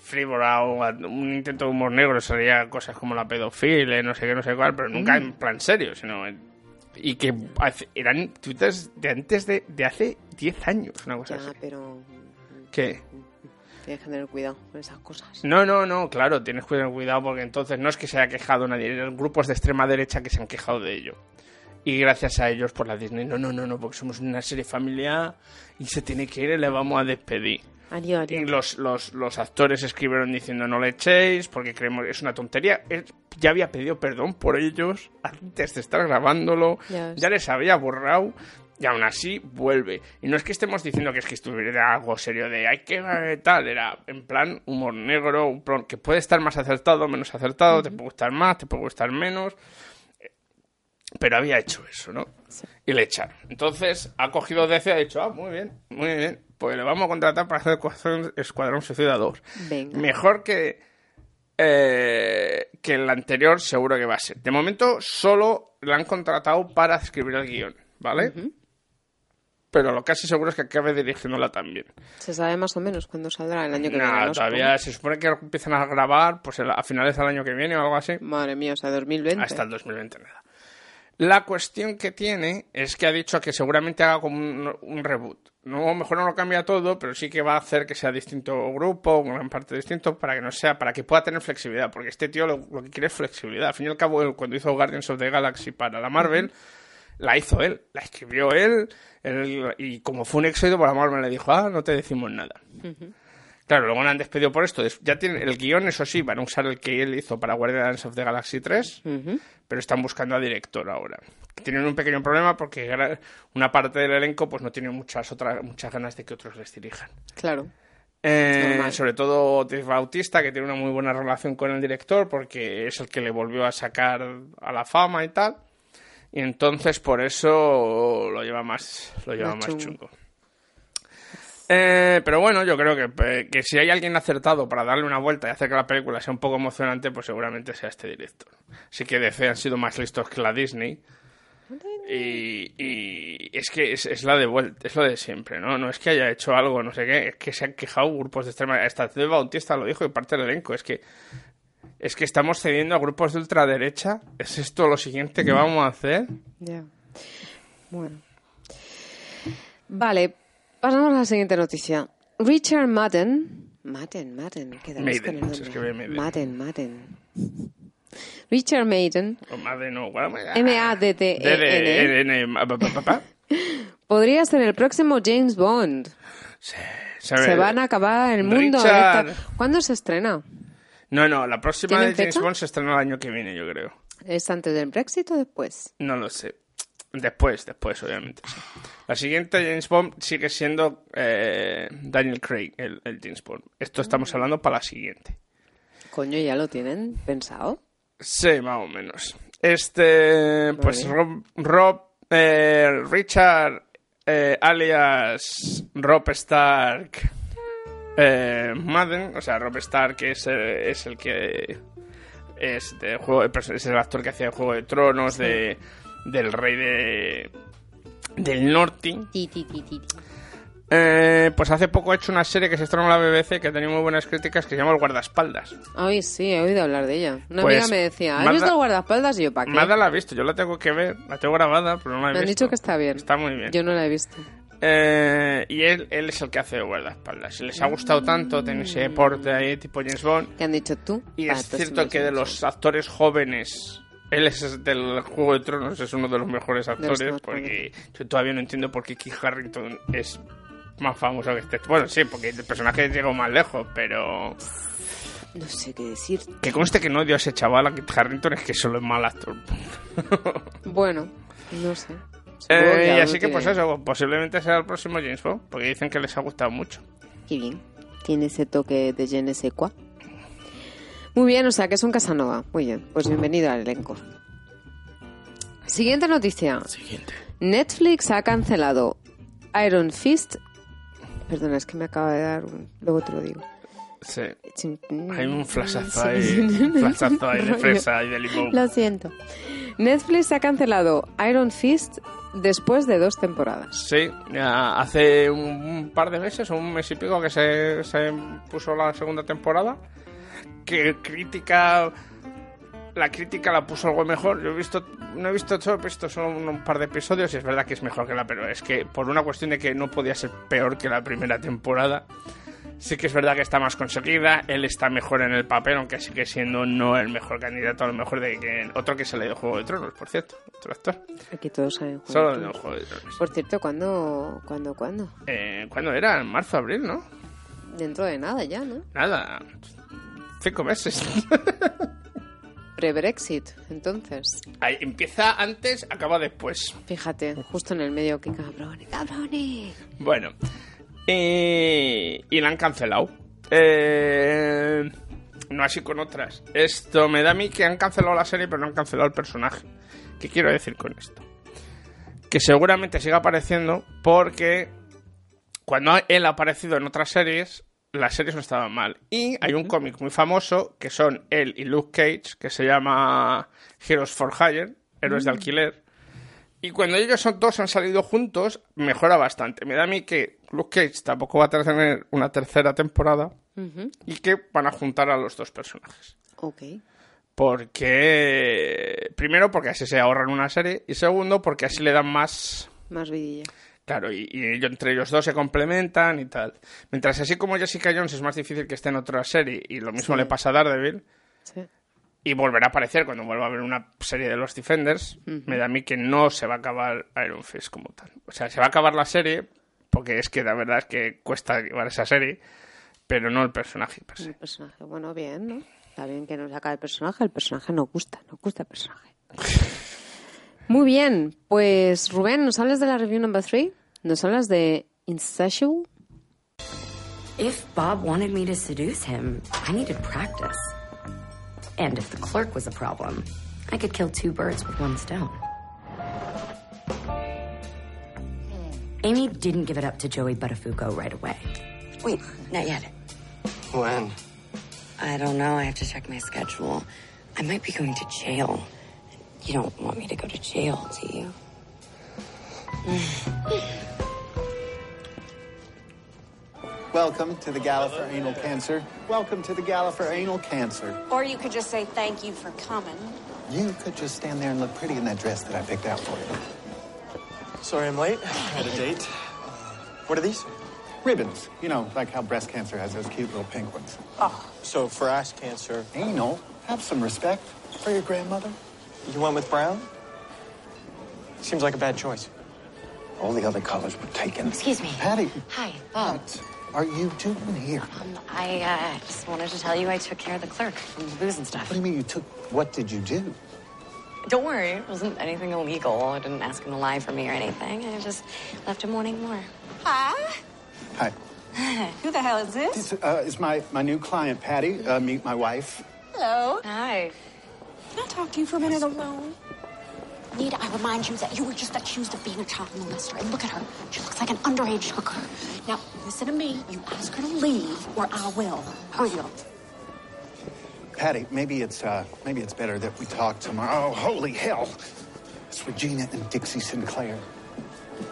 frívola o un intento de humor negro salía cosas como la pedofilia, no sé qué, no sé cuál, pero nunca en plan serio, sino en- y que eran twitters de antes de, de hace 10 años, una cosa Ya, así. pero ¿Qué? tienes que tener cuidado con esas cosas. No, no, no, claro, tienes que tener cuidado porque entonces no es que se haya quejado nadie, eran grupos de extrema derecha que se han quejado de ello. Y gracias a ellos, por la Disney, no, no, no, no, porque somos una serie familiar y se tiene que ir y le vamos a despedir. Adiós, Y los, los, los actores escribieron diciendo no le echéis porque creemos que es una tontería. Él ya había pedido perdón por ellos antes de estar grabándolo, Ya les había borrado y aún así vuelve. Y no es que estemos diciendo que es que estuviera algo serio de hay que eh, tal, era en plan humor negro, un plan que puede estar más acertado, menos acertado, te puede gustar más, te puede gustar menos. Pero había hecho eso, ¿no? Y le echaron. Entonces ha cogido DC y ha dicho, ah, muy bien, muy bien, pues le vamos a contratar para hacer Escuadrón, Escuadrón Suicida 2. Venga. Mejor que, eh, que el anterior seguro que va a ser. De momento solo le han contratado para escribir el guion, ¿vale? Pero lo casi seguro es que acabe dirigiéndola también. Se sabe más o menos cuándo saldrá el año que viene. ¿no? todavía se supone que empiezan a grabar pues a finales del año que viene o algo así. Madre mía, o sea, 2020. Hasta el 2020 nada. La cuestión que tiene es que ha dicho que seguramente haga como un, un reboot. No, mejor no lo cambia todo, pero sí que va a hacer que sea distinto grupo, en parte distinto, para que no sea, para que pueda tener flexibilidad. Porque este tío lo, lo que quiere es flexibilidad. Al fin y al cabo, él, cuando hizo Guardians of the Galaxy para la Marvel, la hizo él, la escribió él, él- y como fue un éxito, por la Marvel le dijo, ah, no te decimos nada. Claro, luego le han despedido por esto. Ya tienen el guion, eso sí, van a usar el que él hizo para Guardians of the Galaxy 3, pero están buscando a director ahora. Tienen un pequeño problema porque una parte del elenco pues no tiene muchas otras muchas ganas de que otros les dirijan. Claro. Eh, sobre todo Dave Bautista, que tiene una muy buena relación con el director porque es el que le volvió a sacar a la fama y tal. Y entonces por eso lo lleva más, lo lleva Más más chungo. chungo. Eh, pero bueno, yo creo que, eh, que si hay alguien acertado para darle una vuelta y hacer que la película sea un poco emocionante, pues seguramente sea este director. Así que DC han sido más listos que la Disney. Y, es que es, es la de vuelta, es lo de siempre, ¿no? No es que haya hecho algo, no sé qué, es que se han quejado grupos de extrema Hasta Dave Bautista lo dijo y parte del elenco, es que es que estamos cediendo a grupos de ultraderecha. ¿Es esto lo siguiente que vamos a hacer? Ya. Bueno. Vale, pasamos a la siguiente noticia. Richard Madden, Madden, Madden. quedamos Maiden, con el nombre. Madden, Madden. Richard Maiden, O M-A-D-D-E-N, pa, pa. podría ser el próximo James Bond. Se Se van a acabar el mundo. Richard. esta- ¿Cuándo se estrena? No, no, la próxima ¿Tienen de James fecha? Bond se estrena el año que viene, yo creo. ¿Es antes del Brexit o después? No lo sé. Después, después, obviamente. sí. La siguiente James Bond sigue siendo eh, Daniel Craig, el, el James Bond. Esto estamos hablando para la siguiente. Coño, ¿ya lo tienen pensado? Sí, más o menos. Este, pues. Rob, Rob, eh, Richard, eh, alias Rob Stark, eh, Madden, o sea, Rob Stark es, eh, es el que es, de juego, es el actor que hacía el Juego de Tronos, de, del rey de del norte. Ti, ti, ti. Eh, pues hace poco ha hecho una serie que se estrenó en la BBC que tenía muy buenas críticas que se llama El Guardaespaldas. Ay, sí, he oído hablar de ella. Una Pues, amiga me decía, ¿has visto el guardaespaldas? Y yo, ¿para qué? Nada la he visto, yo la tengo que ver, la tengo grabada, pero no la he me han visto. dicho que está bien. Está muy bien. Yo no la he visto. Eh, y él, él es el que hace de guardaespaldas. Si les ha gustado tanto, tener ese deporte ahí tipo James Bond. ¿Qué han dicho tú? Y es cierto que de los actores jóvenes, él es del Juego de Tronos, es uno de los mejores actores, porque yo todavía no entiendo por qué Kit Harrington es más famoso que este. Bueno, sí, porque el personaje llegó más lejos, pero. No sé qué decir. que conste que no odio a ese chaval, a Kit Harrington, es que solo es mal actor. Bueno, no sé. Eh, y así que pues eso, posiblemente sea el próximo James Bond, porque dicen que les ha gustado mucho. Qué bien. Tiene ese toque de je ne sais quoi. Muy bien, o sea que es un Casanova. Muy bien, pues bienvenido al elenco. Siguiente noticia. Siguiente. Netflix ha cancelado Iron Fist. Perdona, es que me acaba de dar un... Luego te lo digo. Sí. Hay un flashazo ahí, un flashazo ahí de fresa y de limón. Lo siento. Netflix ha cancelado Iron Fist después de dos temporadas. Sí, hace un, par de meses un mes y pico que se, se puso la segunda temporada. Que crítica. La crítica la puso algo mejor. Yo he visto. No he visto todo, he visto solo un, par de episodios y es verdad que es mejor que la. Pero es que por una cuestión de que no podía ser peor que la primera temporada. Sí que es verdad que está más conseguida, él está mejor en el papel, aunque sigue siendo no el mejor candidato, a lo mejor de que otro que se le dio Juego de Tronos, por cierto, otro actor. Aquí todos saben jugar. Solo de Juego de Tronos. Por cierto, ¿cuándo, cuándo, cuándo? Eh, ¿Cuándo era? En marzo, abril, ¿no? Dentro de nada ya, ¿no? Nada. Cinco meses. Pre-Brexit, entonces. Ahí, empieza antes, acaba después. Fíjate, justo en el medio, qué cabrones, cabrones. Bueno. Eh, y la han cancelado. Eh, no así con otras. Esto me da a mí que han cancelado la serie, pero no han cancelado el personaje. ¿Qué quiero decir con esto? Que seguramente siga apareciendo porque cuando él ha aparecido en otras series, las series no estaban mal. Y hay un cómic muy famoso que son él y Luke Cage, que se llama Heroes for Hire, Héroes de Alquiler. Y cuando ellos son dos han salido juntos, mejora bastante. Me da a mí que Luke Cage tampoco va a tener una tercera temporada y que van a juntar a los dos personajes. Ok. Porque. Primero, porque así se ahorran una serie. Y segundo, porque así le dan más. Más vidilla. Claro, y, y entre ellos dos se complementan y tal. Mientras así como Jessica Jones es más difícil que esté en otra serie, y lo mismo Sí. le pasa a Daredevil, Sí. y volverá a aparecer cuando vuelva a haber una serie de los Defenders, me da a mí que no se va a acabar Iron Fist como tal. O sea, se va a acabar la serie, porque es que la verdad es que cuesta llevar esa serie, pero no el personaje per se. El personaje, bueno, bien, ¿no? Está bien que nos saca el personaje, el personaje nos gusta, nos gusta el personaje. Muy bien, pues Rubén, ¿nos hablas de la review number 3? ¿Nos hablas de Insatiable? If Bob wanted me to seduce him, I needed practice. And if the clerk was a problem, I could kill two birds with one stone. Amy didn't give it up to Joey Buttafuoco right away. Wait, not yet. When? I don't know. I have to check my schedule. I might be going to jail. You don't want me to go to jail, do you? Welcome to the Gala for Anal Cancer. Welcome to the Gala for Anal Cancer. Or you could just say thank you for coming. You could just stand there and look pretty in that dress that I picked out for you. Sorry I'm late. I had a date. Uh, what are these? Ribbons. You know, like how breast cancer has those cute little pink ones. Oh, so for ass cancer, Anal. Have some respect for your grandmother. You went with brown? Seems like a bad choice. All the other colors were taken. Excuse me. Patty, Hi, Bob. what are you doing here? Um, I uh, just wanted to tell you I took care of the clerk from the booze and stuff. What do you mean you took? What did you do? Don't worry, it wasn't anything illegal. I didn't ask him to lie for me or anything. I just left him wanting more. Hi. Hi. Who the hell is this? This uh, is my, my new client, Patty. Uh, meet my wife. Hello. Hi. Can I talk to you for a minute alone? Nita, I remind you that you were just accused of being a child molester. And look at her. She looks like an underage hooker. Now, listen to me. You ask her to leave, or I will. Hurry up. Patty, maybe it's uh, maybe it's better that we talk tomorrow. Oh, holy hell! It's Regina and Dixie Sinclair.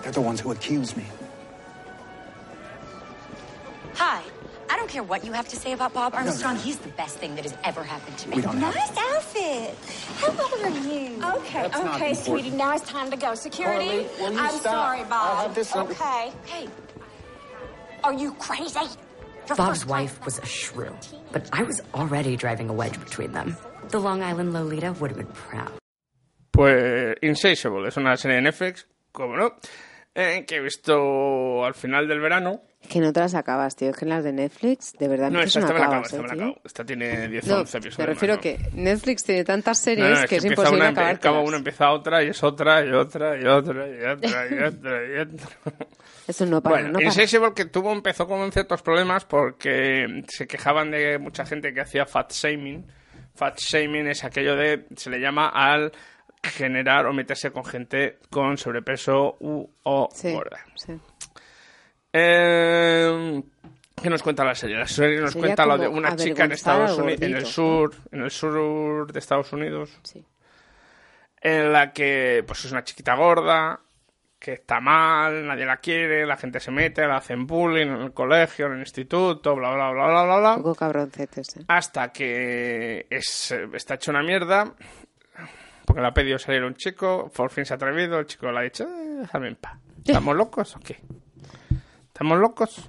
They're the ones who accused me. Hi. I don't care what you have to say about Bob Armstrong. He's the best thing that has ever happened to me. We don't have- Nice outfit. How old are you? Okay, That's okay, sweetie. Now it's time to go. Security. Carly, will you I'm stop? sorry, Bob. I'll have this Okay. Hey. Are you crazy? Your Bob's wife was a shrew, but I was already driving a wedge between them. The Long Island Lolita would have been proud. Pues Insatiable es una serie de Netflix, como no, eh, que he visto al final del verano. Es que no te las acabas, tío. Es que en las de Netflix, de verdad, No, no, esta, me la acabo, acabas, esta ¿eh, me la tío? acabo. Esta tiene 10 o No, 11 episodios. me refiero más, que Netflix tiene tantas series es que es empieza imposible una, acabar. acaba una, empieza otra, y es otra, y otra, y otra, y otra, y otra, y otra. Eso no para, Bueno, no para. Que tuvo, empezó con ciertos problemas porque se quejaban de mucha gente que hacía fat shaming. Fat shaming es aquello de, se le llama al generar o meterse con gente con sobrepeso u o Sí, gorda. sí. Eh, ¿Qué nos cuenta la serie? La serie nos Sería cuenta lo de una chica en Estados Unidos, en el sur, en el sur de Estados Unidos, en la que pues es una chiquita gorda, que está mal, nadie la quiere, la gente se mete, la hacen bullying en el colegio, en el instituto, bla bla bla bla bla bla. Un poco cabroncetes, ¿eh? Hasta que es, está hecho una mierda, porque le ha pedido salir un chico, por fin se ha atrevido, el chico le ha dicho, eh, déjame en paz. ¿Estamos locos o qué? ¿Estamos locos?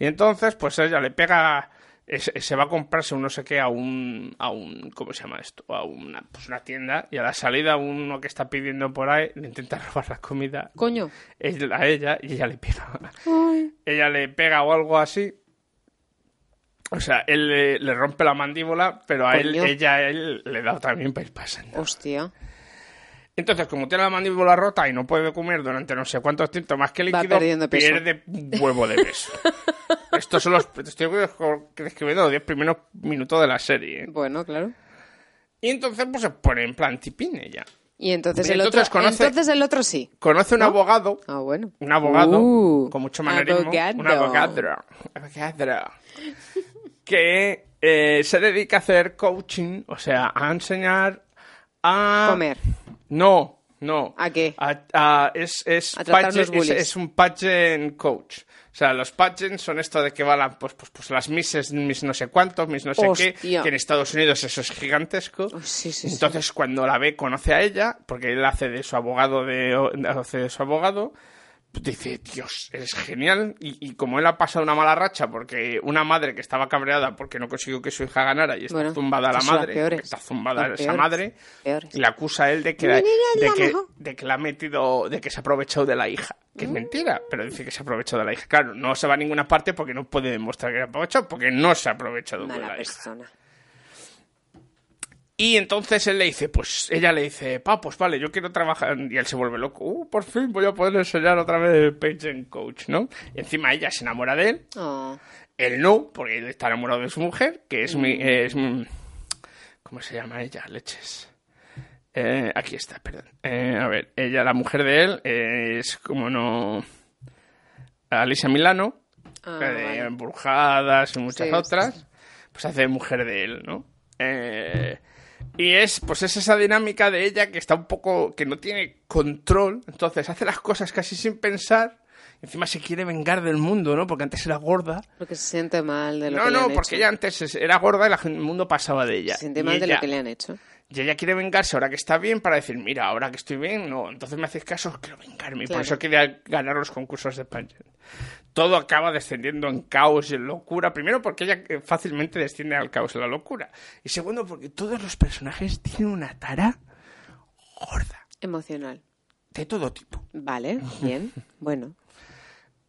Y entonces, pues ella le pega, se va a comprarse un no sé qué a un, a un, ¿cómo se llama esto? A una, pues una tienda, y a la salida uno que está pidiendo por ahí le intenta robar la comida Coño. a ella y ella le pega. Ella le pega o algo así. O sea, él le, le rompe la mandíbula, pero a él, ella a él le da también para ir pasando. Hostia. Entonces, como tiene la mandíbula rota y no puede comer durante no sé cuántos tiempos más que líquido, pierde un huevo de peso. Estos son los... Estoy describiendo los 10 primeros minutos de la serie. ¿eh? Bueno, claro. Y entonces, pues se pone en plan tipín ella. Y entonces, Y el entonces otro, conoce- entonces el otro sí. Conoce un ¿No? abogado Ah, bueno. un abogado Uh, con mucho manerismo, abogado. un abogado, abogado, que eh, se dedica a hacer coaching, o sea, a enseñar a Comer. No, no. ¿A qué? A- a- es, es, A los es, es un pageant coach. O sea, los pageants son esto de que van la- pues, pues, pues las misses, mis no sé cuántos, mis no sé qué, que en Estados Unidos eso es gigantesco. Oh, sí, sí, sí. Entonces, cuando la ve, conoce a ella, porque él hace de su abogado, de, hace de su abogado, dice, Dios, eres genial. Y, y como él ha pasado una mala racha, porque una madre que estaba cabreada porque no consiguió que su hija ganara y está Bueno, zumbada la madre, está zumbada esa peores. madre, Peores. y le acusa a él de que, la- de que, de que la ha metido, de que se ha aprovechado de la hija. Que es mentira, pero dice que se ha aprovechado de la hija. Claro, no se va a ninguna parte porque no puede demostrar que se ha aprovechado, porque no se ha aprovechado de la hija. Y entonces él le dice, pues ella le dice, pa, pues vale, yo quiero trabajar. Y él se vuelve loco, uh, por fin voy a poder enseñar otra vez el Page Coach, ¿no? Y encima ella se enamora de él, Oh. él no, porque él está enamorado de su mujer, que es mi. Mm. Es, ¿Cómo se llama ella? Leches. Eh, aquí está, perdón. Eh, a ver, ella, la mujer de él, eh, es como no. Alicia Milano, Ah, de vale. embrujadas y muchas Sí, otras, pues hace mujer de él, ¿no? Eh, y es, pues es esa dinámica de ella que está un poco, que no tiene control, entonces hace las cosas casi sin pensar, encima se quiere vengar del mundo, ¿no? Porque antes era gorda. Porque se siente mal de lo No, que le no, han porque hecho. ella antes es- era gorda y el mundo pasaba de ella. Se siente mal de lo que le han hecho. Y ella quiere vengarse ahora que está bien para decir, mira, ahora que estoy bien, no, entonces me hacéis caso, quiero vengarme. Y por Claro. eso quería ganar los concursos de pageant. Todo acaba descendiendo en caos y en locura. Primero porque ella eh, fácilmente desciende al caos y la locura. Y segundo porque todos los personajes tienen una tara Emocional. de todo tipo. Vale, bien. Bueno.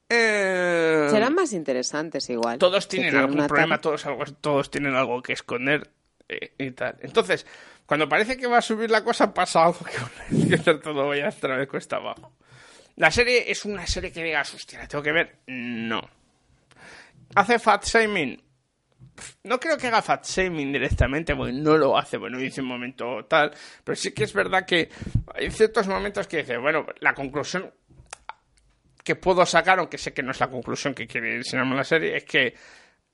Eh, Serán más interesantes igual. todos tienen algún problema, todos, algo, todos tienen algo que esconder eh, y tal. Entonces, cuando parece que va a subir la cosa, pasa algo que todo vaya otra vez cuesta abajo. La serie es una serie que digas, hostia, la tengo que ver. No. ¿Hace fat shaming? No creo que haga fat shaming directamente, porque no lo hace, bueno, dice un momento tal, pero sí que es verdad que hay ciertos momentos que dice, bueno, la conclusión que puedo sacar, aunque sé que no es la conclusión que quiere enseñarme la serie, es que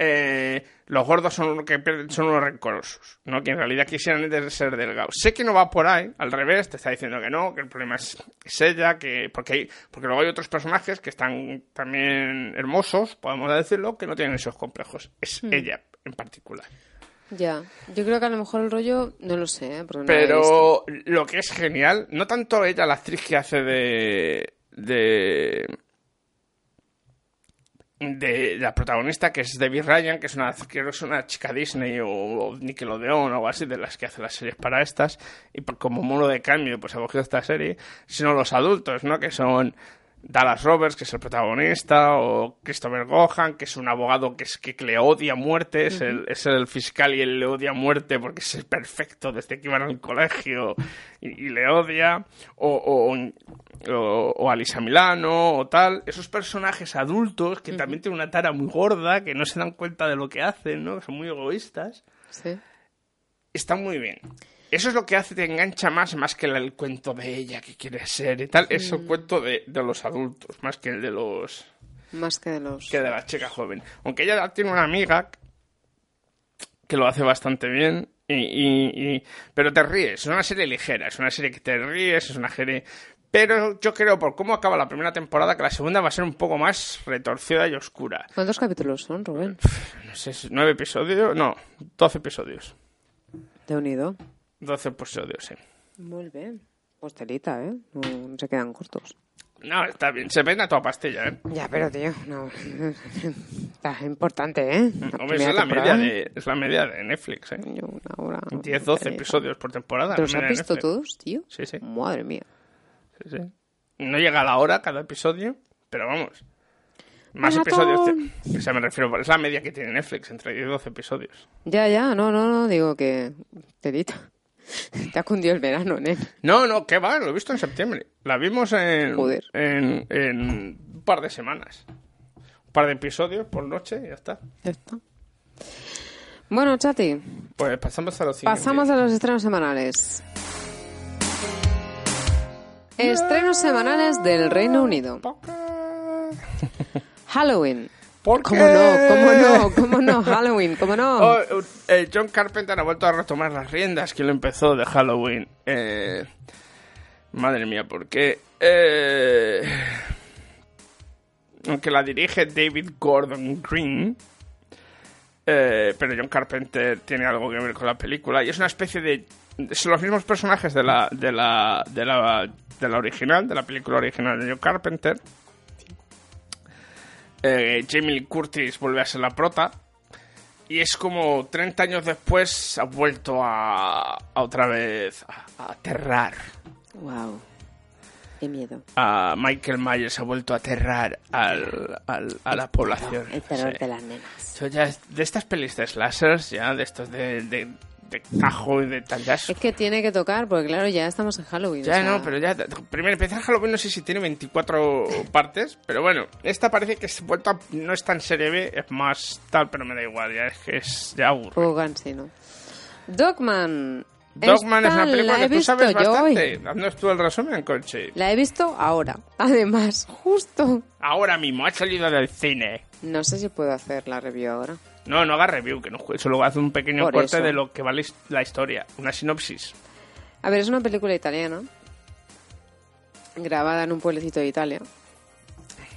eh, los gordos son los que son unos rencorosos, ¿no? Que en realidad quisieran de- ser delgados. Sé que no va por ahí, al revés, te está diciendo que no, que el problema es, es ella, que porque hay, porque luego hay otros personajes que están también hermosos, podemos decirlo, que no tienen esos complejos. Es Hmm. ella en particular. Ya. Yo creo que a lo mejor el rollo, no lo sé, ¿eh? no. Pero lo que es genial, no tanto ella, la actriz que hace de. de. De la protagonista, que es Debbie Ryan, que es una, es una chica Disney o, o Nickelodeon o algo así, de las que hace las series para estas, y por- como mono de cambio, pues ha cogido esta serie, sino los adultos, ¿no? Que son Dallas Roberts, que es el protagonista, o Christopher Gohan, que es un abogado que, es, que le odia a muerte, es, el, es el fiscal y él le odia a muerte porque es el perfecto desde que iban al colegio y, y le odia, o, o, o, o Alisa Milano, o tal. Esos personajes adultos que también tienen una tara muy gorda, que no se dan cuenta de lo que hacen, ¿no? Que son muy egoístas Sí. está muy bien. Eso es lo que hace, te engancha más, más que el, el cuento de ella que quiere ser y tal. Es el Mm. cuento de, de los adultos, más que el de los Más que de los... que de la chica joven. Aunque ella tiene una amiga que lo hace bastante bien. Y, y- y- pero te ríes, es una serie ligera, es una serie que te ríes, es una serie... Pero yo creo, por cómo acaba la primera temporada, que la segunda va a ser un poco más retorcida y oscura. ¿Cuántos capítulos son, Rubén? No sé, nueve episodios, no, doce episodios. De unido. Doce episodios, sí. Muy bien. Pues telita, ¿eh? No, no se quedan cortos. No, está bien. Se ven a toda pastilla, ¿eh? Ya, pero tío, no. Está importante, ¿eh? La Hombre, es la, media de, es la media de Netflix, ¿eh? 10, 12 episodios por temporada. ¿Te los has visto todos, tío? Sí, sí. Madre mía. sí, sí. No llega a la hora cada episodio, pero vamos. Más Maratón. episodios. O sea, me refiero, es la media que tiene Netflix, entre 10 y 12 episodios. Ya, ya, no, no, no, digo que. Telita. Te ha cundido el verano, ¿eh? No, no, ¿qué va? Lo he visto en septiembre. La vimos en, Joder. en, en un par de semanas. Un par de episodios por noche y ya está. Ya está. Bueno, Chati, Pues pasamos a los pasamos a los estrenos semanales. Estrenos semanales del Reino Unido. Halloween. ¿Por ¿Cómo no? ¿Cómo no? ¿Cómo no? Halloween, ¿cómo no? Oh, eh, John Carpenter ha vuelto a retomar las riendas que lo empezó de Halloween. Eh, madre mía, ¿por qué? Eh, aunque la dirige David Gordon Green, eh, pero John Carpenter tiene algo que ver con la película y es una especie de son los mismos personajes de la de la de la de la original, de la película original de John Carpenter. Eh, Jamie Curtis vuelve a ser la prota. Y es como 30 años después ha vuelto a, a otra vez a, a aterrar. Wow. Qué miedo. A Michael Myers ha vuelto a aterrar al, al- a la población. El terror Sí. de las nenas. Yo ya es- de estas pelis de slashers, ya de estos de, de, de tajo y de es- que tiene que tocar, porque claro, ya estamos en Halloween. Ya o sea, no, pero ya. Primero, empezar Halloween no sé si tiene 24 partes, pero bueno, esta parece que es vuelta. No es tan serie B, es más tal, pero me da igual, ya es que es. Ya aburre. Poco cansino. Dogman. Dogman es una película que tú sabes bastante. Haznos tú el resumen, Conchi. La he visto ahora. Además, justo. Ahora mismo, ha salido del cine. No sé si puedo hacer la review ahora. No, no haga review, que no juegue, solo hace un pequeño Por corte eso. de lo que vale la historia, una sinopsis. A ver, es una película italiana. Grabada en un pueblecito de Italia.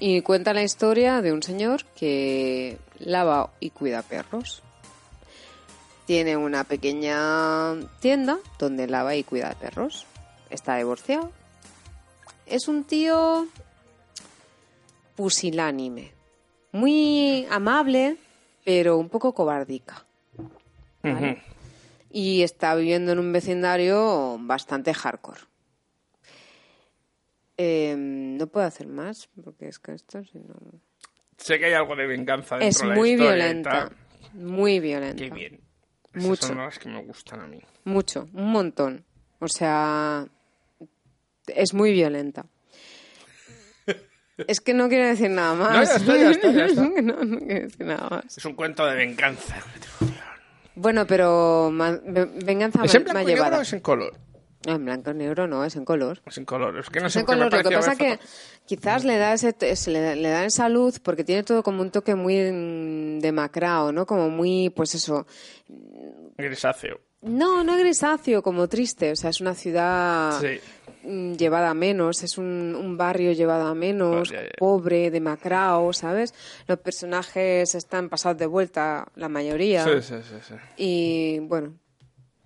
Y cuenta la historia de un señor que lava y cuida perros. Tiene una pequeña tienda donde lava y cuida perros. Está divorciado. Es un tío pusilánime. Muy amable, pero un poco cobardica. Y está viviendo en un vecindario bastante hardcore. Eh, no puedo hacer más, porque es que esto si no... Sé que hay algo de venganza dentro Es de la muy violenta. Muy violenta. Qué bien. Esas Mucho. son las que me gustan a mí. Mucho, un montón. O sea, es muy violenta. Es que no quiero decir nada más. No, ya está, ya está, ya está. no, no quiero decir nada más. Es un cuento de venganza. Bueno, pero ma- ve- venganza ¿Es en ma- blanco más y negro llevada. o es en color? No, en blanco y negro no, es en color. Es en color. Es que no Es sé en por qué me color. Lo que pasa ver que quizás le da ese, ese- le, da- le da esa luz porque tiene todo como un toque muy mm, demacrado, ¿no? Como muy, pues eso. grisáceo. No, no grisáceo, como triste. O sea, es una ciudad Sí. Mm, llevada a menos, es un, un barrio llevado a menos, ya. pobre, demacrado, ¿sabes? Los personajes están pasados de vuelta, la mayoría. Sí, sí, sí, sí. Y bueno,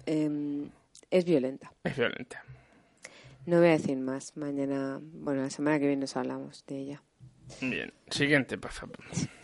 em, es violenta. Es violenta. No voy a decir más. Mañana, bueno, la semana que viene nos hablamos de ella. Bien. Siguiente, por favor.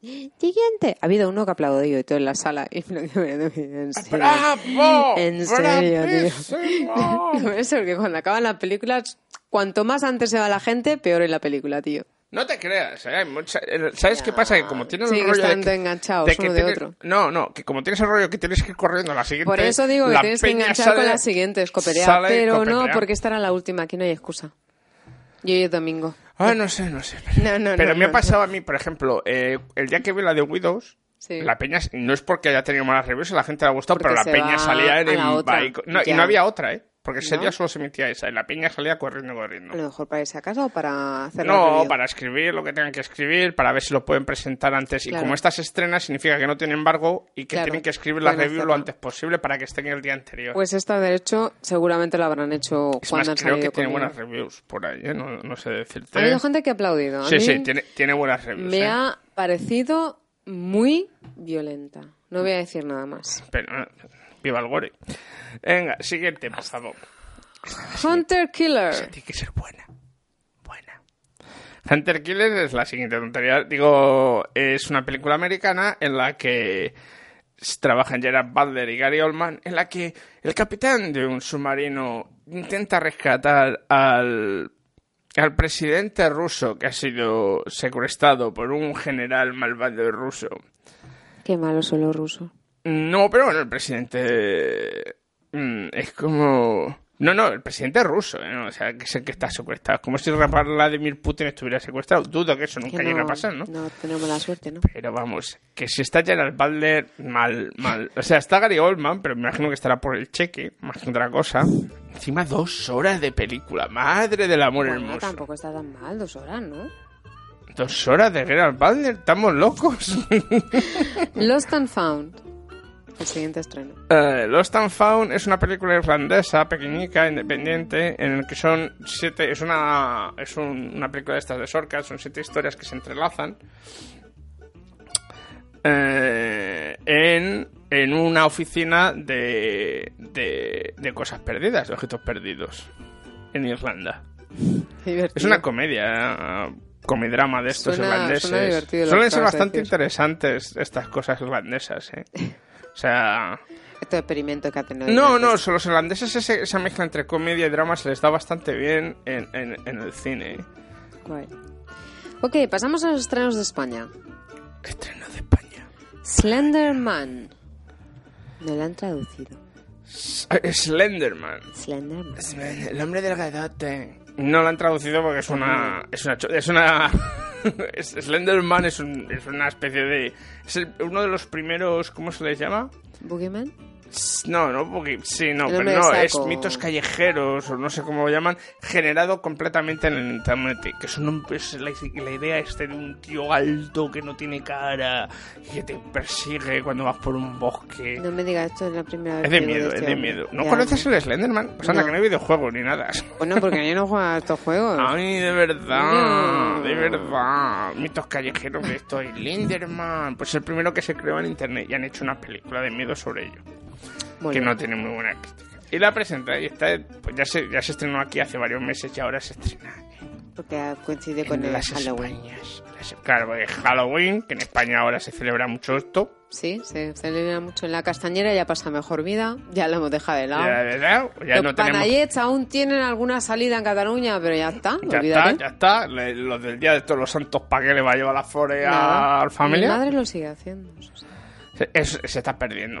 Siguiente. Ha habido uno que ha aplaudido y todo en la sala. Y en serio. ¡Bravo! En serio, tío. Eso, porque cuando acaban las películas, cuanto más antes se va la gente, peor es la película, tío. No te creas, ¿eh? Mucha- ¿sabes qué pasa? Que como tienes Sí, el que rollo están de enganchados que uno de tienes- otro. No, no, que como tienes el rollo que tienes que ir corriendo a la siguiente... Por eso digo que tienes que enganchar sale- con la siguiente, escopetear. sale Pero no, copetear. porque esta era la última, aquí no hay excusa. Y hoy es domingo. Ah, no sé, no sé. No, no, Pero no, me ha pasado a mí, por ejemplo, eh, el día que vi la de Widows, Sí. la peña, no es porque haya tenido malas reviews, la gente le ha gustado, Porque pero la peña va salía en. No, y no había otra, ¿eh? Porque ese ¿No? día solo se emitía esa, y la peña salía corriendo, corriendo. A lo mejor para irse a casa o para hacer No, para escribir lo que tengan que escribir, para ver si lo pueden presentar antes. Y Claro. como estas estrenas significa que no tienen embargo y que Claro, tienen que escribir la review lo antes posible para que estén el día anterior. Pues esta, de hecho, seguramente la habrán hecho es cuando más, han creo que tiene buenas reviews por ahí, ¿eh? no, no sé decirte. Ha habido gente que ha aplaudido. A Sí, mí sí, tiene, tiene buenas reviews. me ¿eh? ha parecido muy violenta. No voy a decir nada más. Pero, viva el gore. Venga, siguiente, por favor. Hunter Killer. Tiene que ser buena. Buena. Hunter Killer es la siguiente tontería. Digo, es una película americana en la que trabajan Gerard Butler y Gary Oldman, en la que el capitán de un submarino intenta rescatar al, al presidente ruso que ha sido secuestrado por un general malvado ruso. Qué malos son los rusos. No, pero bueno, el presidente mm, es como... No, no, el presidente es ruso, ¿eh? o sea, que es el que está secuestrado. Es como si Vladimir Putin estuviera secuestrado. Dudo que eso nunca Que llegue a pasar, ¿no? No tenemos la suerte, ¿no? Pero vamos, que si está Gerald Butler, mal, mal. O sea, está Gary Oldman, pero me imagino que estará por el cheque, más que otra cosa. Encima dos horas de película, madre del amor Bueno, hermoso. tampoco está tan mal, dos horas, ¿no? Dos horas de Gerald Butler, estamos locos. Lost and Found. El siguiente estreno. Eh, Lost and Found es una película irlandesa, pequeñica, independiente, en el que son siete, es una, es un- una película de estas de Sorka, son siete historias que se entrelazan eh, en, en una oficina de, de, de cosas perdidas, de objetos perdidos, en Irlanda. Es una comedia, comedrama de estos Suena- irlandeses. suena Suelen ser bastante interesantes estas cosas irlandesas, ¿eh? O sea... Este experimento que ha tenido. No, no, son los irlandeses ese- esa mezcla entre comedia y drama se les da bastante bien en, en- en el cine. Guay. Ok, pasamos a los estrenos de España. Estreno de España. Slenderman. Me lo han traducido. Eh, Slenderman. Slenderman. El hombre del gadote. No lo han traducido porque es una. Es una. Es una Slenderman es, un- es una especie de. Es el- uno de los primeros. ¿Cómo se les llama? ¿Boogeyman? No, no, porque sí, no, pero no, es mitos callejeros o no sé cómo lo llaman, generado completamente en el internet. Que es, un, es la, la idea este de un tío alto que no tiene cara y que te persigue cuando vas por un bosque. No me digas esto es la primera vez Es de miedo, es de miedo. ¿No Ya. conoces el Slenderman? Pues anda, No. que no hay videojuegos ni nada. Bueno, porque yo no juego a estos juegos. Ay, de verdad, No. de verdad. Mitos callejeros de esto. Slenderman. Pues el primero que se creó en internet y han hecho una película de miedo sobre ello. Muy que bien. no tiene muy buena crítica. Y la presenta y está, pues ya se, ya se estrenó aquí hace varios meses y ahora se estrena Porque coincide con el las Halloween. Españas. Las- Claro, porque es Halloween, que en España ahora se celebra mucho esto. Sí, se celebra mucho en la castañera, ya pasa mejor vida, ya lo hemos dejado de lado. Ya, de ya Los no tenemos... aún tienen alguna salida en Cataluña, pero ya está, Ya olvídate. está, ya está. Le- Los del Día de Todos los Santos, ¿para qué le va a llevar la flores a la familia? Mi madre lo sigue haciendo. eso. Se, es- se está perdiendo.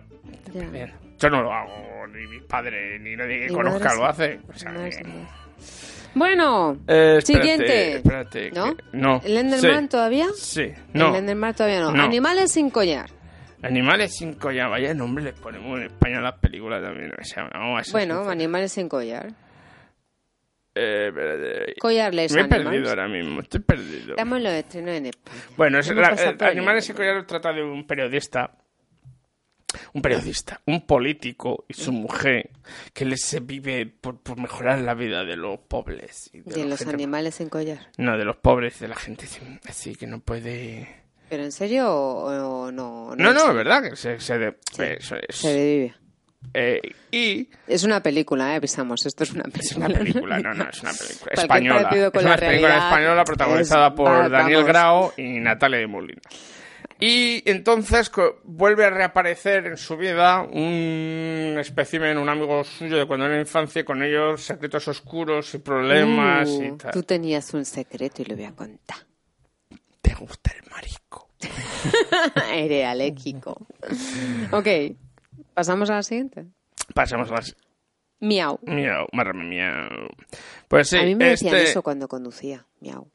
Yo no lo hago, ni mis padres, ni nadie que Mi conozca lo hace. O sea, que- Bueno, Eh, espérate, siguiente. espérate, ¿No? que- no. ¿El Enderman Sí. todavía? Sí, no. El Enderman todavía no. No. Animales sin collar. Animales sin collar, vaya nombre les ponemos en España a las películas también. O sea, vamos a ser Bueno, animales sin collar. Eh, espérate. Collarless Me he animals. perdido ahora mismo, estoy perdido. Estamos en los estrenos en España. Bueno, es la- eh, Animales sin collar trata de un periodista. Un periodista, un político y su mujer que les se vive por, por mejorar la vida de los pobres. y de De los gente- animales sin collar. No, de los pobres, de la gente así- que no puede... ¿Pero en serio o, o no? No, en no, serio? es verdad que se, se de- eso es. Se revive. Eh, y Es una película, ¿eh? Avisamos, esto es una película. es una película, no, no, es una película española. Es una la película realidad española protagonizada es- por va- Daniel vamos. Grau y Natalia de Molina. Y entonces vuelve a reaparecer en su vida un espécimen, un amigo suyo de cuando era infancia, con ellos secretos oscuros y problemas Uh, y tal. Tú tenías un secreto y lo voy a contar. ¿Te gusta el marisco? Eres alérgico. ok, pasamos a la siguiente. Pasemos a las... Miau. Miau, marrame, miau. Pues sí, a mí me decían este... eso cuando conducía. Miau.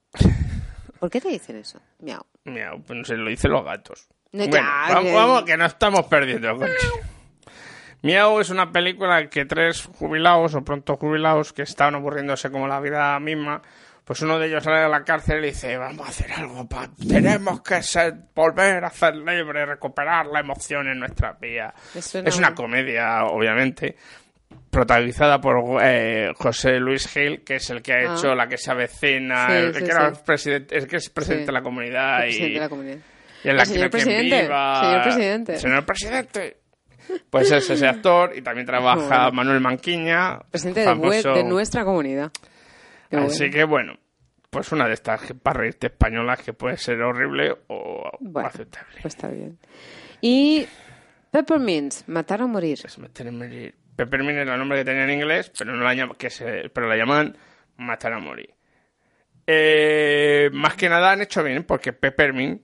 ¿Por qué te dicen eso? Miau. Miau, pues no sé, lo dicen los gatos. No, bueno, ya, vamos, vamos, que no estamos perdiendo, coche. Miau es una película que tres jubilados o pronto jubilados que estaban aburriéndose como la vida misma, pues uno de ellos sale de la cárcel y dice, vamos a hacer algo, pa tenemos que ser, volver a ser libres, recuperar la emoción en nuestra vida. Es una un- comedia, obviamente, protagonizada por eh, José Luis Gil, que es el que ha Ah. hecho La que se avecina, Sí, el, sí, que era sí. presidente, el que es presidente de la comunidad El y, presidente de la comunidad. y en la Ah, señor presidente, viva- señor presidente. Señor presidente. Pues es ese actor y también trabaja. Manuel Manquiña, Presidente de, bue- famoso. de nuestra comunidad. Qué Así bueno. que bueno, pues una de estas para reírte españolas que puede ser horrible o Bueno. aceptable. Pues está bien. Y Peppermint, matar o morir. Peppermint era el nombre que tenía en inglés, pero no la llaman, que se, pero la llaman matar a morir. Eh, más que nada han hecho bien, porque Peppermint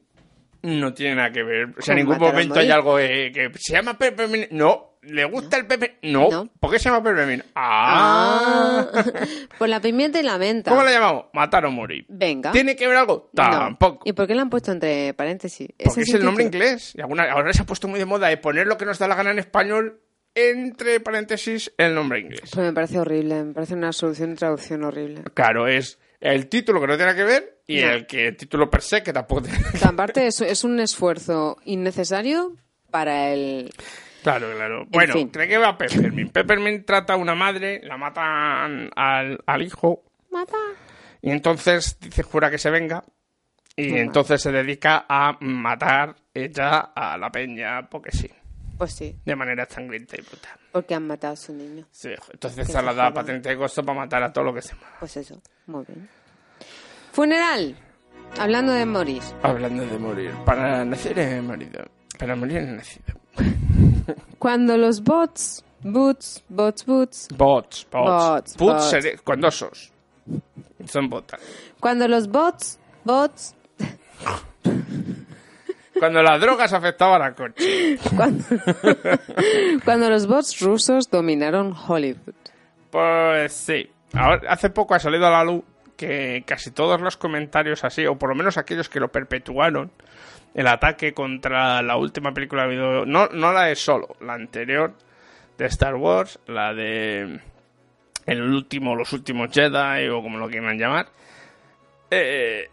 no tiene nada que ver. O sea, en ningún momento hay algo eh, que se llama Peppermint. No, ¿le gusta el Peppermint? No. ¿Por qué se llama Peppermint? Ah. Por la pimienta y la menta. ¿Cómo la llamamos? Matar o morir. Venga. ¿Tiene que ver algo? No. Tampoco. ¿Y por qué la han puesto entre paréntesis? Porque es el nombre inglés. Y alguna, ahora se ha puesto muy de moda de poner lo que nos da la gana en español entre paréntesis el nombre inglés. Pues me parece horrible, me parece una solución de traducción horrible. Claro, es el título que no tiene que ver y No. el que el título per se que tampoco tiene O sea, aparte es, es un esfuerzo innecesario para el... Claro, claro. Bueno, fin. ¿de qué va Peppermint? Peppermint trata a una madre, la matan al, al hijo Mata. y entonces dice jura que se venga y entonces se dedica a matar ella a la peña porque sí, Pues sí, de manera sangrienta y brutal. porque han matado a su niño. Sí, entonces se se la da jodan. patente de costo para matar a todo lo que se mueva. Pues eso, muy bien. Funeral. Hablando de morir. Hablando de morir, para nacer he morido, para morir he nacido. Cuando los bots, boots, bots, boots, Bots, bots. Bots, Bots bots. sere- con dos os. Son botas. cuando los bots, bots, Cuando las drogas afectaban a coche. cuando, cuando los bots rusos dominaron Hollywood. Pues sí. Ahora, hace poco ha salido a la luz que casi todos los comentarios así, o por lo menos aquellos que lo perpetuaron, el ataque contra la última película de video, no, no la de solo, la anterior, de Star Wars, la de el último, los últimos Jedi o como lo quieran llamar, eh,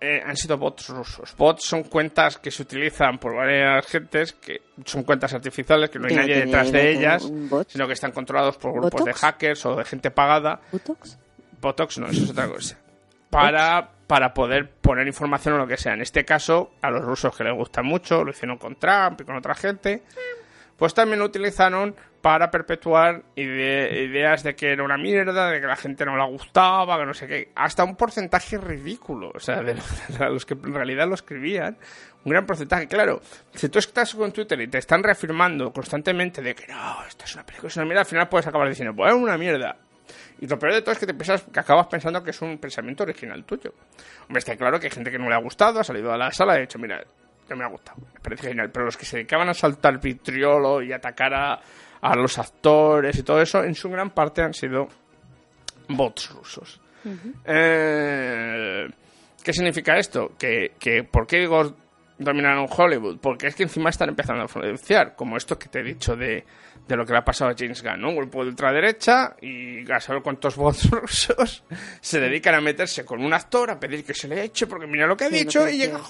eh, han sido bots rusos. Bots son cuentas que se utilizan por varias gentes, que son cuentas artificiales, que no hay nadie detrás de ellas, sino que están controlados por grupos de hackers o de gente pagada. ¿Botox? Botox no, eso es otra cosa. Para, para poder poner información o lo que sea. En este caso, a los rusos que les gusta mucho, lo hicieron con Trump y con otra gente, pues también lo utilizaron para perpetuar ide- ideas de que era una mierda, de que la gente no le gustaba, que no sé qué. Hasta un porcentaje ridículo, o sea, de de los que en realidad lo escribían. Un gran porcentaje, claro. Si tú estás con Twitter y te están reafirmando constantemente de que no, esto es una película, es una mierda, al final puedes acabar diciendo, pues es una mierda. Y lo peor de todo es que te piensas, que acabas pensando que es un pensamiento original tuyo. Hombre, está claro que hay gente que no le ha gustado, ha salido a la sala y ha dicho, mira, no me ha gustado, me parece genial. Pero los que se dedicaban a saltar vitriolo y atacar a, a los actores y todo eso, en su gran parte han sido bots rusos. Eh, ¿Qué significa esto? Que, que ¿Por qué digo dominaron Hollywood? Porque es que encima están empezando a influenciar, como esto que te he dicho de, de lo que le ha pasado a James Gunn, ¿no? Un grupo de ultraderecha y a saber cuántos bots rusos se dedican a meterse con un actor a pedir que se le eche porque mira lo que ha Sí, dicho y llega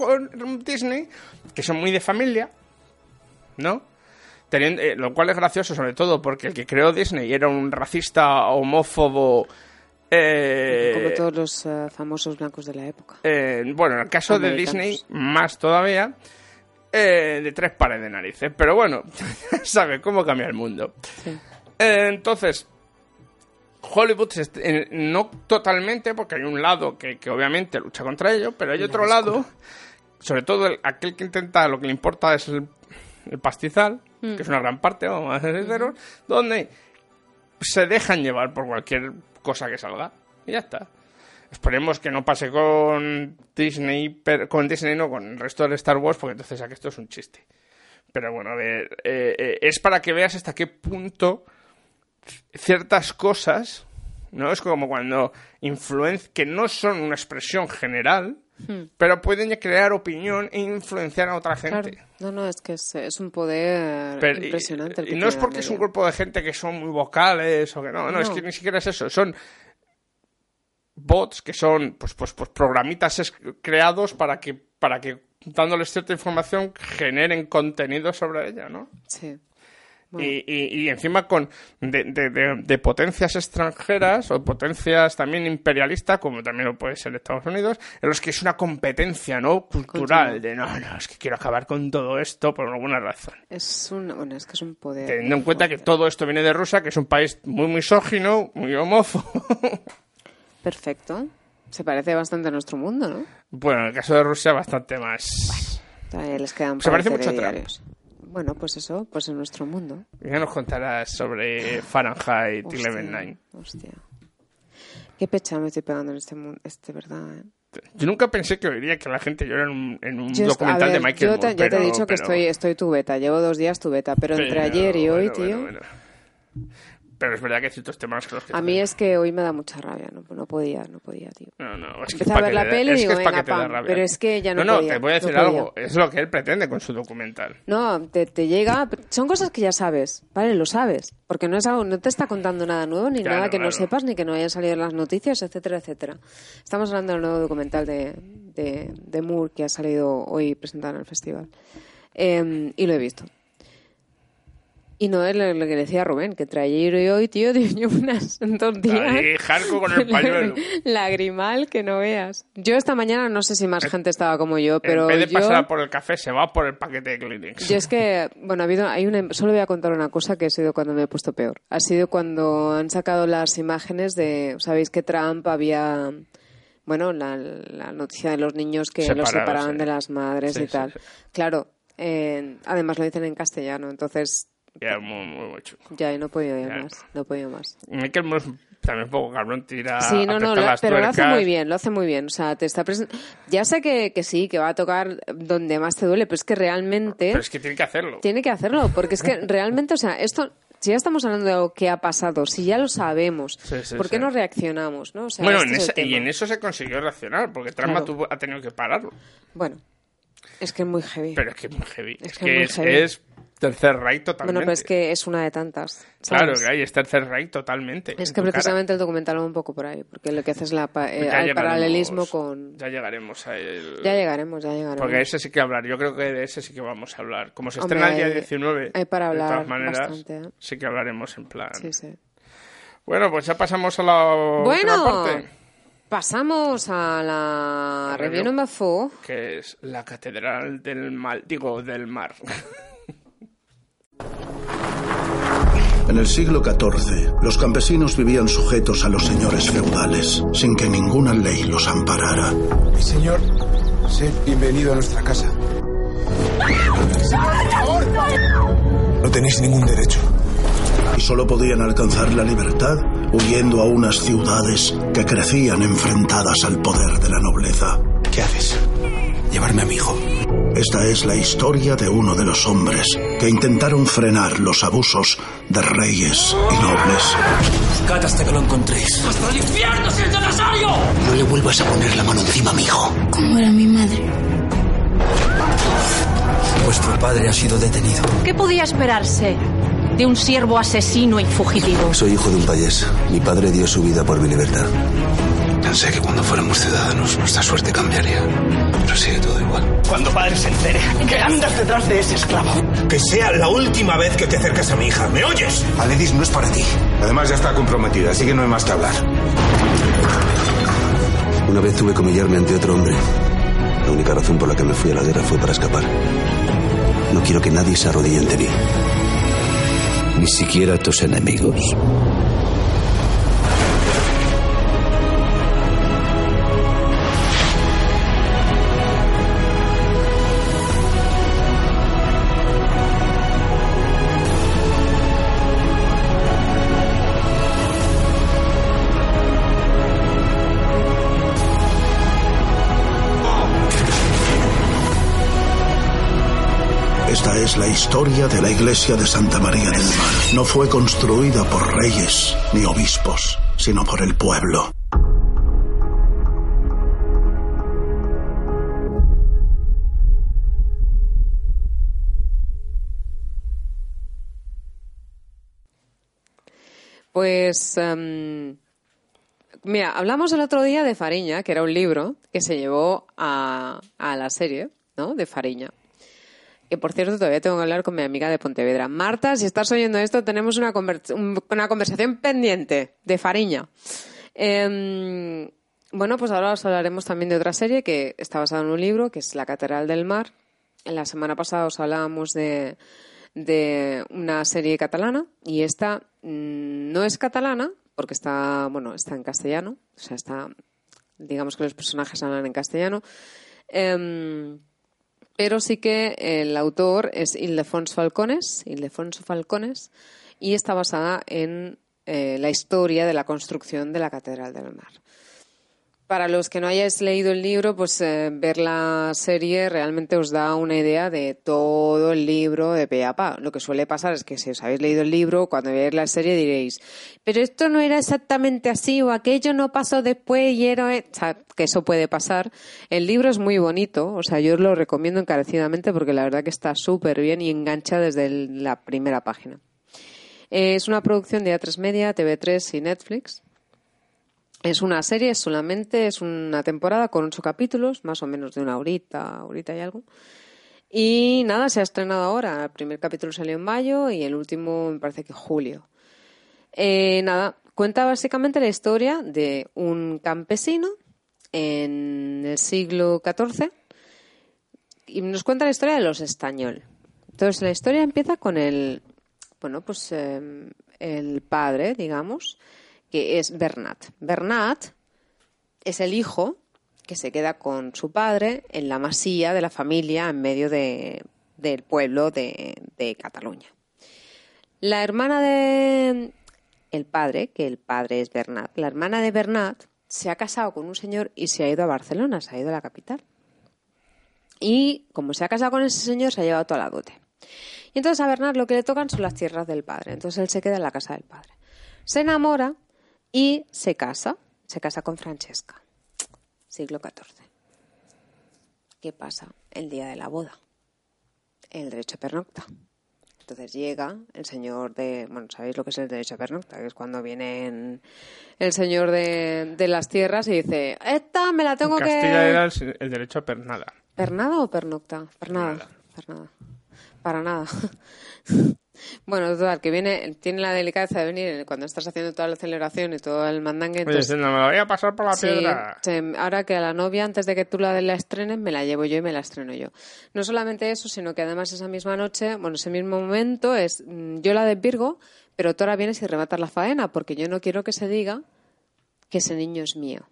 Disney, que son muy de familia, ¿no? Teniendo- eh, lo cual es gracioso sobre todo porque el que creó Disney era un racista homófobo eh, Como todos los eh, famosos blancos de la época. eh, bueno, en el caso de. Disney, más todavía, eh, de tres pares de narices. Pero bueno, sabe cómo cambia el mundo. Eh, entonces, Hollywood, eh, no totalmente, porque hay un lado que, que obviamente lucha contra ello, pero hay otro lado, sobre todo el- aquel que intenta, lo que le importa es el, el pastizal, Mm. que es una gran parte, vamos a ser sinceros, donde se dejan llevar por cualquier cosa que salga. Y ya está. Esperemos que no pase con Disney, per- con Disney no, con el resto de Star Wars, porque entonces aquí esto es un chiste. Pero bueno, a ver, eh, eh, es para que veas hasta qué punto ciertas cosas, ¿no? Es como cuando influencia, que no son una expresión general, Hmm. pero pueden crear opinión e influenciar a otra gente. Claro. No, no, es que es, es un poder Pero- y- impresionante. el y, que no es porque es un grupo de gente que son muy vocales o que no, no, es que ni siquiera es eso, son bots que son pues pues pues programitas creados para que para que dándoles cierta información generen contenido sobre ella, ¿no? Sí. Y, y- y encima con de, de- de- de potencias extranjeras o potencias también imperialistas, como también lo puede ser Estados Unidos, en los que es una competencia no cultural de no, no, es que quiero acabar con todo esto por alguna razón. Es un, bueno, es que es un poder. Teniendo en cuenta que todo esto viene de Rusia, que es un país muy misógino, muy homófobo. Perfecto. Se parece bastante a nuestro mundo, ¿no? bueno, en el caso de Rusia, bastante más. Todavía les quedan Se parece mucho a Trump. Bueno, pues eso, pues en nuestro mundo. Ya nos contarás sobre Fahrenheit Hostia, 11.9. Hostia. Qué pecha me estoy pegando en este mundo, este verdad, ¿eh? Yo nunca pensé que oiría que la gente llora en un, en un Yo documental ver, de Michael yo te- Moore. ya te he pero- dicho que pero- estoy, estoy tu beta, llevo dos días tu beta, pero entre pero, ayer y hoy, bueno, tío, bueno, bueno. Pero es verdad que hay ciertos temas que los que... a mí es que hoy me da mucha rabia, no, no podía, no podía, tío. No, no, es que Empecé a ver la peli y digo, venga, que te da pam, rabia. pero es que ya no No, podía, te voy a no decir algo. Es lo que él pretende con su documental. No, te, te llega. Son cosas que ya sabes, ¿vale? Lo sabes. Porque no es algo, no te está contando nada nuevo, ni Claro, nada que no sepas, ni que no hayan salido en las noticias, etcétera, etcétera. Estamos hablando del nuevo documental de, de, de Moore que ha salido hoy presentado en el festival. Eh, y lo he visto. Y no es lo, lo que decía Rubén, que trae ayer y hoy, tío, dio unas dos días. Ahí, Jarco con el pañuelo. Lagrimal que no veas. Yo esta mañana no sé si más gente estaba como yo, pero en vez de yo... pasar por el café, se va por el paquete de Kleenex. Yo es que, bueno, ha habido, hay una, solo voy a contar una cosa que ha sido cuando me he puesto peor. Ha sido cuando han sacado las imágenes de, sabéis que Trump había, bueno, la, la noticia de los niños que los separaban sí. de las madres Sí, y tal. sí. Claro, eh, además lo dicen en castellano, entonces Ya, muy, muy, muy chulo. ya no he podido ir más, no he podido más. Michael Moore es también un poco cabrón, tira Sí, no, no, aprieta lo- las pero lo hace muy bien, lo hace muy bien. O sea, te está Ya sé que, que sí, que va a tocar donde más te duele, pero es que realmente Pero es que tiene que hacerlo. tiene que hacerlo, porque es que realmente, o sea, esto, si ya estamos hablando de algo que ha pasado, si ya lo sabemos, Sí, sí, ¿por qué sí. no reaccionamos? ¿no? O sea, bueno, este en es esa- y en eso se consiguió reaccionar, porque Trump Claro. tuvo- ha tenido que pararlo. Bueno, es que es muy heavy. Pero es que es muy heavy. Es Es, que heavy. es Tercer Reich totalmente. Bueno, pero es que es una de tantas. Claro ¿sabes? que hay, es Tercer Reich totalmente. Es que tu cara. precisamente el documental va un poco por ahí, porque lo que hace es la pa- eh, el paralelismo con... Ya llegaremos a él. Ya llegaremos, ya llegaremos. Porque ese sí que hablar. Yo creo que de ese sí que vamos a hablar. Como se Hombre, estrena el día hay- 19, hay para de hablar todas maneras, bastante, ¿eh? sí que hablaremos en plan. Sí, sí. Bueno, pues ya pasamos a la Bueno, parte, pasamos a la Review. four. que es la Catedral del Mal, digo, del Mar. En el siglo XIV, los campesinos vivían sujetos a los señores feudales, sin que ninguna ley los amparara. Mi señor, sed bienvenido a nuestra casa. No tenéis ningún derecho. Y solo podían alcanzar la libertad huyendo a unas ciudades que crecían enfrentadas al poder de la nobleza. ¿Qué haces? Llevarme a mi hijo. Esta es la historia de uno de los hombres que intentaron frenar los abusos de reyes y nobles. Buscad hasta que lo encontréis. ¡Hasta el infierno si es necesario! No le vuelvas a poner la mano encima a mi hijo. ¿Cómo era mi madre? Vuestro padre ha sido detenido. ¿Qué podía esperarse de un siervo asesino y fugitivo? Soy hijo de un payés. Mi padre dio su vida por mi libertad. Pensé que cuando fuéramos ciudadanos nuestra suerte cambiaría. Sigue todo igual. Cuando padre se entere que andas detrás de ese esclavo. Que sea la última vez que te acercas a mi hija. ¿Me oyes? Aledis no es para ti. Además ya está comprometida, así que no hay más que hablar. Una vez tuve que humillarme ante otro hombre. La única razón por la que me fui a la guerra fue para escapar. No quiero que nadie se arrodille ante mí. Ni siquiera tus enemigos. Es la historia de la iglesia de Santa María del Mar. No fue construida por reyes ni obispos, sino por el pueblo. Pues, em, mira, hablamos el otro día de Fariña, que era un libro que se llevó a, a la serie, ¿no? De Fariña. Que por cierto, todavía tengo que hablar con mi amiga de Pontevedra. Marta, si estás oyendo esto, tenemos una, conver- un- una conversación pendiente de Fariña. Em, bueno, pues ahora os hablaremos también de otra serie que está basada en un libro, que es La Catedral del Mar. La semana pasada os hablábamos de, de una serie catalana y esta mm, no es catalana porque está, bueno, está en castellano, o sea, está, digamos que los personajes hablan en castellano. Em, pero sí que el autor es Ildefonso Falcones, Ildefonso Falcones, y está basada en eh, la historia de la construcción de la Catedral del Mar. Para los que no hayáis leído el libro, pues eh, ver la serie realmente os da una idea de todo el libro de pe a pa. Lo que suele pasar es que si os habéis leído el libro, cuando veáis la serie diréis, pero esto no era exactamente así o aquello no pasó después y era... e-". O sea, que eso puede pasar. El libro es muy bonito, o sea, yo os lo recomiendo encarecidamente porque la verdad que está súper bien y engancha desde la primera página. Es una producción de A3 Media, TV3 y Netflix. Es una serie solamente, es una temporada con ocho capítulos, más o menos de una horita, horita y algo. Y nada, se ha estrenado ahora. El primer capítulo salió en mayo y el último me parece que julio. Eh, nada, cuenta básicamente la historia de un campesino en el siglo XIV y nos cuenta la historia de los Estañol. Entonces la historia empieza con el, bueno, pues eh, el padre, digamos, que es Bernat. Bernat es el hijo que se queda con su padre en la masía de la familia en medio de- del pueblo de, de Cataluña. La hermana de el padre, que el padre es Bernat, la hermana de Bernat se ha casado con un señor y se ha ido a Barcelona, se ha ido a la capital. Y como se ha casado con ese señor, se ha llevado toda la dote. Y entonces a Bernat lo que le tocan son las tierras del padre. Entonces él se queda en la casa del padre. Se enamora y se casa. Se casa con Francesca. Siglo XIV. ¿Qué pasa? El día de la boda. El derecho a pernocta. Entonces llega el señor de, bueno, sabéis lo que es el derecho a pernocta, que es cuando viene el señor de, de las tierras y dice, esta me la tengo en que... Castilla era el, el derecho a pernada. ¿Pernada o pernocta? Pernada. Pernada. Para nada. bueno, total, que viene, tiene la delicadeza de venir cuando estás haciendo toda la celebración y todo el mandangue. Oye, entonces- diciendo, me la voy a pasar por la Sí, piedra. sí, ahora que a la novia, antes de que tú la, la estrenes, me la llevo yo y me la estreno yo. No solamente eso, sino que además esa misma noche, bueno, ese mismo momento es, mm, yo la desvirgo, pero tú ahora vienes y rematas la faena, porque yo no quiero que se diga que ese niño es mío.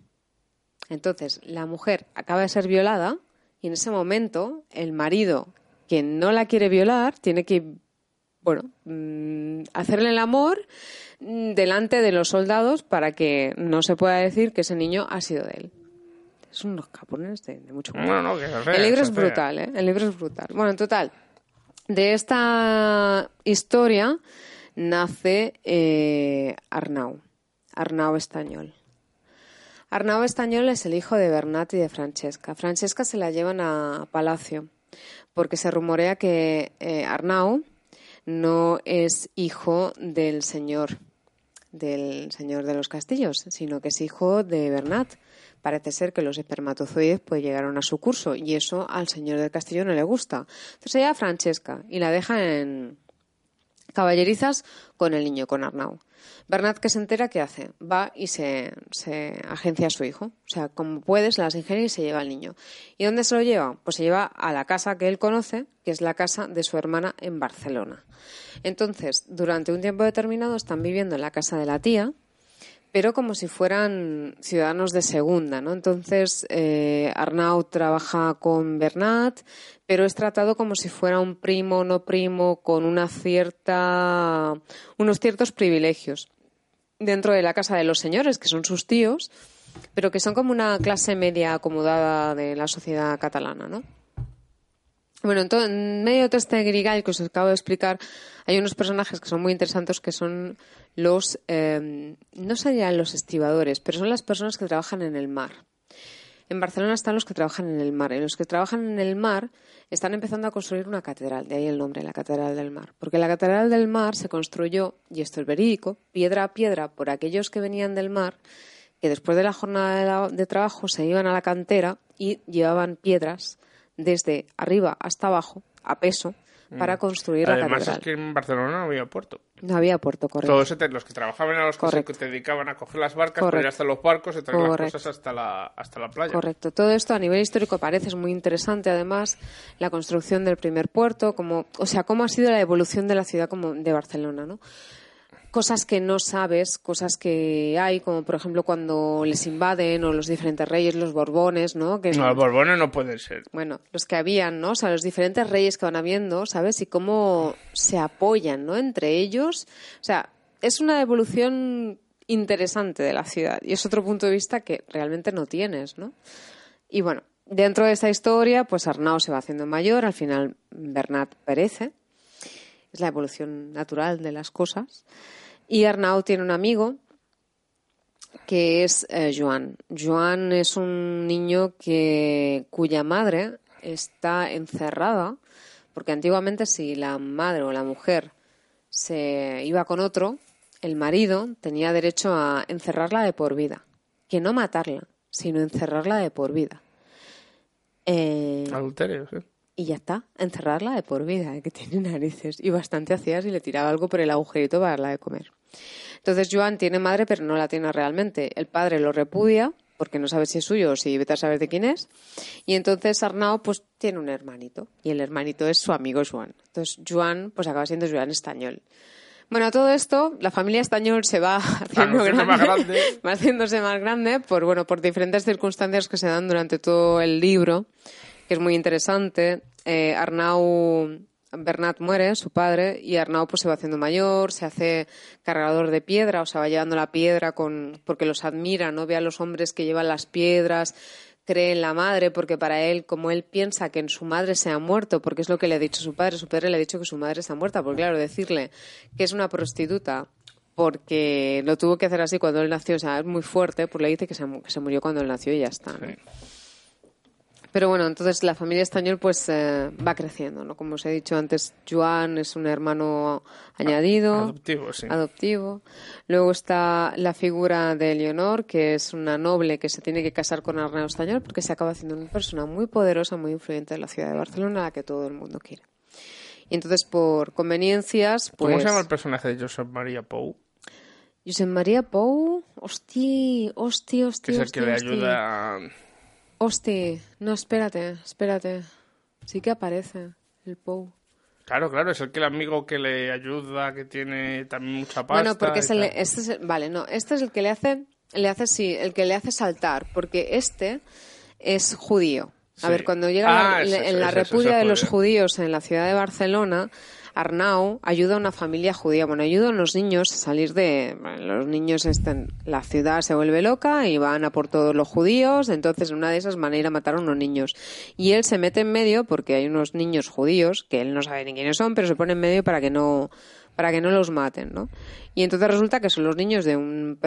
Entonces, la mujer acaba de ser violada y en ese momento el marido que no la quiere violar tiene que, bueno, mm, hacerle el amor mm, delante de los soldados para que no se pueda decir que ese niño ha sido de él. Es unos capones de, de mucho Bueno, no, que fea, El libro es brutal, ¿eh? El libro es brutal. Bueno, en total, de esta historia nace eh, Arnau, Arnau Estañol. Arnau Estañol es el hijo de Bernat y de Francesca. Francesca se la llevan a Palacio porque se rumorea que eh, Arnau no es hijo del señor del señor de los castillos, sino que es hijo de Bernat. Parece ser que los espermatozoides pues llegaron a su curso y eso al señor del castillo no le gusta. Entonces ella Francesca y la deja en caballerizas con el niño, con Arnau. Bernat que se entera, ¿qué hace? Va y se, agencia a su hijo. O sea, como puede, se las ingenia y se lleva al niño. ¿Y dónde se lo lleva? Pues se lleva a la casa que él conoce, que es la casa de su hermana en Barcelona. Entonces, durante un tiempo determinado están viviendo en la casa de la tía, pero como si fueran ciudadanos de segunda, ¿no? Entonces, eh, Arnau trabaja con Bernat, pero es tratado como si fuera un primo, no primo, con una cierta, unos ciertos privilegios dentro de la casa de los señores, que son sus tíos, pero que son como una clase media acomodada de la sociedad catalana, ¿no? Bueno, en, en medio de todo este grigal que os acabo de explicar, hay unos personajes que son muy interesantes que son los, eh, no serían los estibadores, pero son las personas que trabajan en el mar. En Barcelona están los que trabajan en el mar. Y los que trabajan en el mar están empezando a construir una catedral, de ahí el nombre, la Catedral del Mar. Porque la Catedral del Mar se construyó, y esto es verídico, piedra a piedra por aquellos que venían del mar, que después de la jornada de trabajo se iban a la cantera y llevaban piedras desde arriba hasta abajo, a peso, para Mm. construir la Además catedral. es que en Barcelona no había puerto. No había puerto, correcto. Todos se los que trabajaban eran los se Correcto. que te dedicaban a coger las barcas, Correcto. para ir hasta los barcos y traer las Correcto. cosas hasta la, hasta la playa. Correcto. Todo esto a nivel histórico parece muy interesante, además, la construcción del primer puerto, como, o sea, cómo ha sido la evolución de la ciudad como de Barcelona, ¿no? Cosas que no sabes, cosas que hay, como por ejemplo cuando les invaden o los diferentes reyes, los borbones, ¿no? Que, No, los borbones no pueden ser. bueno, los que habían, ¿no? O sea, los diferentes reyes que van habiendo, ¿sabes? Y cómo se apoyan, ¿no? Entre ellos. O sea, es una evolución interesante de la ciudad y es otro punto de vista que realmente no tienes, ¿no? Y bueno, dentro de esta historia, pues Arnau se va haciendo mayor, al final Bernat perece. Es la evolución natural de las cosas. Y Arnau tiene un amigo que es eh, Joan. Joan es un niño que, cuya madre está encerrada, porque antiguamente si la madre o la mujer se iba con otro, el marido tenía derecho a encerrarla de por vida. Que no matarla, sino encerrarla de por vida. Eh, Adulterio, sí. Y ya está, encerrarla de por vida, que tiene narices. Y bastante hacía si le tiraba algo por el agujerito para darla de comer. Entonces Joan tiene madre, pero no la tiene realmente. El padre lo repudia, porque no sabe si es suyo o si vete a saber de quién es. Y entonces Arnau, pues, tiene un hermanito. Y el hermanito es su amigo Joan. Entonces Joan, pues, acaba siendo Joan Estañol. Bueno, a todo esto, la familia Estañol se va haciendo grande, más grande. va haciéndose más grande por, bueno, por diferentes circunstancias que se dan durante todo el libro, que es muy interesante. Eh, Arnau, Bernat muere, su padre, y Arnau pues se va haciendo mayor, se hace cargador de piedra, o sea, va llevando la piedra con, porque los admira, ¿no? Ve a los hombres que llevan las piedras, cree en la madre, porque para él, como él piensa que en su madre se ha muerto, porque es lo que le ha dicho su padre, su padre le ha dicho que su madre está muerta, porque claro, decirle que es una prostituta porque lo tuvo que hacer así cuando él nació, o sea, es muy fuerte, pues le dice que se, que se murió cuando él nació y ya está. ¿no? Pero bueno, entonces la familia Estañol pues eh, va creciendo, ¿no? Como os he dicho antes, Joan es un hermano añadido. Adoptivo, sí. Adoptivo. Luego está la figura de Leonor, que es una noble que se tiene que casar con Arnau Estañol porque se acaba haciendo una persona muy poderosa, muy influyente de la ciudad de Barcelona, a la que todo el mundo quiere. Y entonces, por conveniencias, pues... ¿Cómo se llama el personaje de Josep María Pou? Josep María Pou, hosti, hosti, hosti, Que es el que le ayuda... Hosti, no, espérate, espérate. Sí que aparece el Pou. Claro, claro, es el que el amigo que le ayuda, que tiene también mucha pasta. Bueno, porque y es el, este es el- vale, no, este es el que le hace, le hace sí, el que le hace saltar, porque este es judío. A Sí. ver, cuando llega la- Ah, en la repudia de los judío. judíos en la ciudad de Barcelona, Arnau ayuda a una familia judía. Bueno, ayuda a los niños a salir de. bueno, los niños están. La ciudad se vuelve loca y van a por todos los judíos. Entonces, en una de esas van a a matar a unos niños. Y él se mete en medio porque hay unos niños judíos que él no sabe ni quiénes son, pero se pone en medio para que no para que no los maten, ¿no? Y entonces resulta que son los niños de, un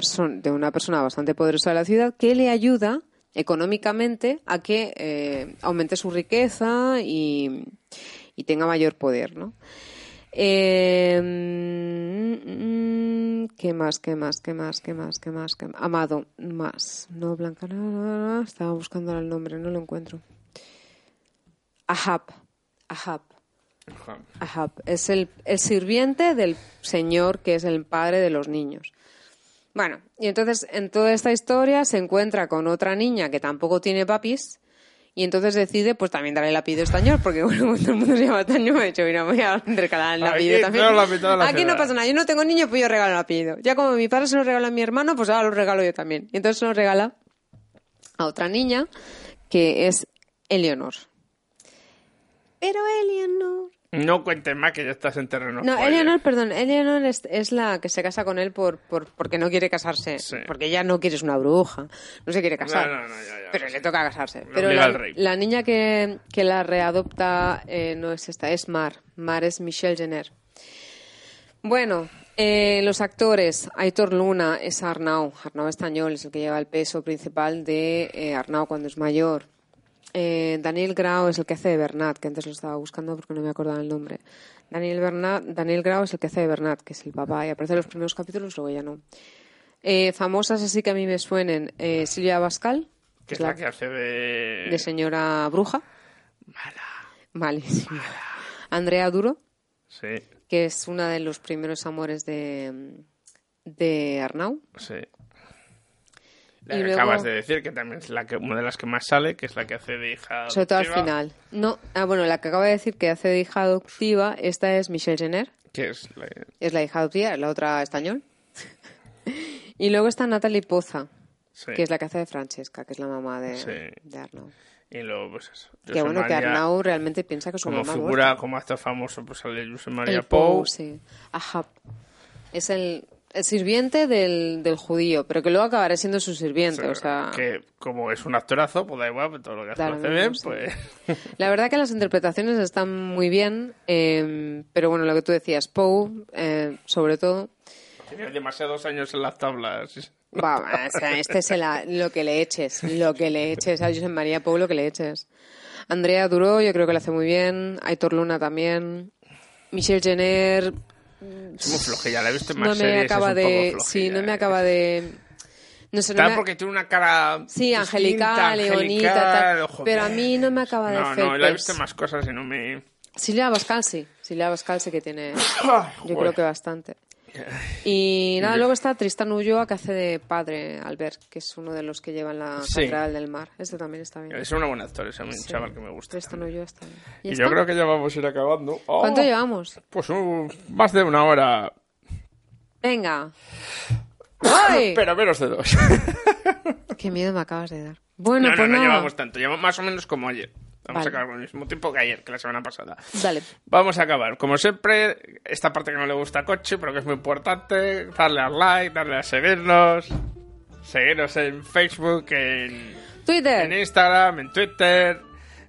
de una persona bastante poderosa de la ciudad que le ayuda económicamente a que eh, aumente su riqueza y, y tenga mayor poder, ¿no? Eh, mm, ¿Qué más? ¿Qué más? ¿Qué más? ¿Qué más? ¿Qué más? ¿Qué más? Amado, más. No, Blanca, no, no, no, estaba buscando el nombre, no lo encuentro. Ahab. Ahab. Ahab. Es el, el sirviente del señor que es el padre de los niños. Bueno, y entonces en toda esta historia se encuentra con otra niña que tampoco tiene papis y entonces decide pues también darle el apellido español porque bueno, como todo el mundo se llama Taño, me ha dicho, mira, voy a regalar el Aquí apellido también. todo la mitad de la Aquí no pasa nada, yo no tengo niño, pues yo regalo el apellido. Ya como mi padre se lo regala a mi hermano, pues ahora lo regalo yo también. Y entonces se lo regala a otra niña que es Eleonor. Pero Eleonor No cuentes más que ya estás en terreno. no, spoiler. Eleanor, perdón, Eleanor es, es la que se casa con él por, por porque no quiere casarse, porque ella no quiere es una bruja, no se quiere casar, No, no, no, ya, ya, pero le toca casarse. Pero la niña que, que la readopta eh, no es esta, es Mar, Mar es Michelle Jenner. Bueno, eh, los actores, Aitor Luna es Arnau, Arnau Estañol es el que lleva el peso principal de eh, Arnau cuando es mayor. Eh, Daniel Grau es el que hace de Bernat, que antes lo estaba buscando porque no me acordaba el nombre. Daniel, Bernat, Daniel Grau es el que hace de Bernat, que es el papá, y aparece en los primeros capítulos, luego ya no. Eh, famosas así que a mí me suenen, eh, Silvia Bascal, Que es la que hace de... de señora bruja. Mala. Malísima. Andrea Duro, Sí, que es una de los primeros amores de, de Arnau. sí. Y que luego- acabas de decir, que también es la que, una de las que más sale, que es la que hace de hija Sobre todo al adoptiva, final. No, ah, bueno, la que acaba de decir que hace de hija adoptiva, esta es Michelle Jenner, Que es la... es la hija adoptiva, la otra español. y luego está Natalie Poza, Sí. que es la que hace de Francesca, que es la mamá de, Sí. de Arnau. Y luego, pues eso. Que bueno, que María, Arnau realmente piensa que su Como mamá figura, como actor famoso, pues sale José María Pou. Sí. Ahab. Es el, el sirviente del, del judío, pero que luego acabará siendo su sirviente, o sea... Que como es un actorazo, pues da igual, pues todo lo que hace Claro, bien, sí. pues... La verdad que las interpretaciones están muy bien, eh, pero bueno, lo que tú decías, Poe, eh, sobre todo, Tiene demasiados años en las tablas. va, o sea, este es el- lo que le eches, lo que le eches a Josep María Poe, lo que le eches. Andrea Duró, yo creo que lo hace muy bien, Aitor Luna también, Michelle Jenner, Es muy flojilla, la he visto en más no me series, acaba de, sí, no me acaba de, no sé, no Tal me- porque tiene una cara... Sí, angelical, y bonita, tal. joder. Pero a mí no me acaba de No, hacer no, la he visto más cosas y no me... Silvia Bascal sí. Silvia Bascal sí que tiene. Yo creo que bastante. Y nada, luego está Tristan Ulloa que hace de padre Albert, que es uno de los que llevan la Sí. Catedral del Mar. Este también está bien. Es un buen actor, es un Sí. chaval que me gusta. Tristan Ulloa está bien. Y ¿Ya yo creo que ya vamos a ir acabando. Oh, ¿Cuánto llevamos? Pues un- más de una hora, Venga. ¡Ay! pero menos de dos. Qué miedo me acabas de dar. Bueno, no, no, pues no nada. llevamos tanto, llevamos más o menos como ayer. Vamos Vale. a acabar con el mismo tiempo que ayer, que la semana pasada. Dale. Vamos a acabar. Como siempre, esta parte que no le gusta a Coche, pero que es muy importante, darle al like, darle a seguirnos, seguirnos en Facebook, en, Twitter. en Instagram, en Twitter.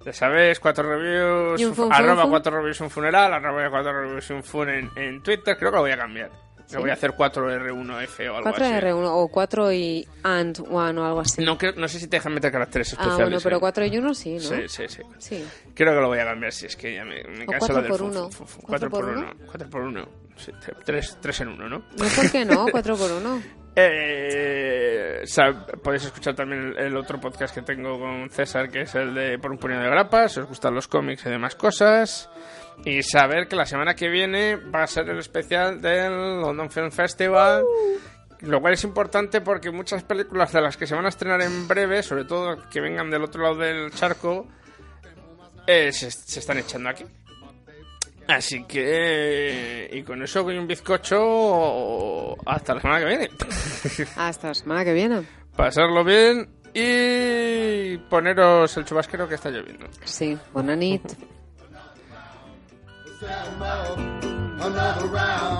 Ya sabéis, cuatro reviews, fun, arroba fun. cuatro reviews un funeral, arroba cuatro reviews un fun en, en Twitter. Creo que lo voy a cambiar. Me voy a hacer 4R1F o algo 4 así. R1 o 4 y and 1 o algo así. No, que- no sé si te dejan meter caracteres ah, especiales. bueno, pero ¿eh? 4 y 1 sí, ¿no? Sí, sí, sí. Sí. Creo que lo voy a cambiar si es que ya me, me O canso cuatro la del por fu- uno. fu- fu- ¿Cuatro 4 por por uno? 1. 4 por 1. 3, en 1, ¿no? No, ¿por qué no? 4 por 1. Eh, sab- podéis escuchar también el, el otro podcast que tengo con César, que es el de Por un puñado de grapas, si os gustan los cómics y demás cosas. Y saber que la semana que viene va a ser el especial del London Film Festival. Lo cual es importante porque muchas películas de las que se van a estrenar en breve, sobre todo que vengan del otro lado del charco, eh, se, se están echando aquí. Así que... Y con eso voy un bizcocho hasta la semana que viene. Hasta la semana que viene. Pasarlo bien y poneros el chubasquero que está lloviendo. Sí, buena nit. Another round,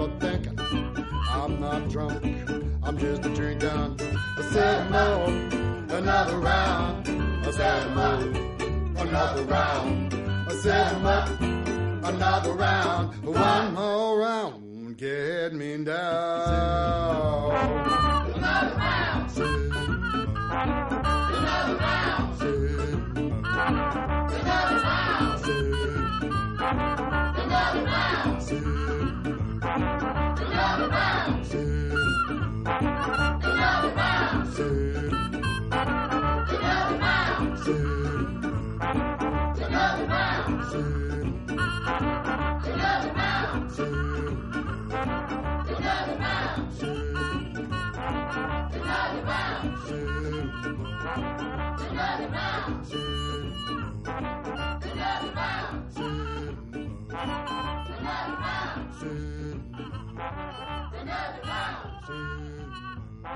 are thinking. I'm not drunk, I'm just a drinking. I said more, another round. I said more, another round. I said more, another round. One more round, get me down.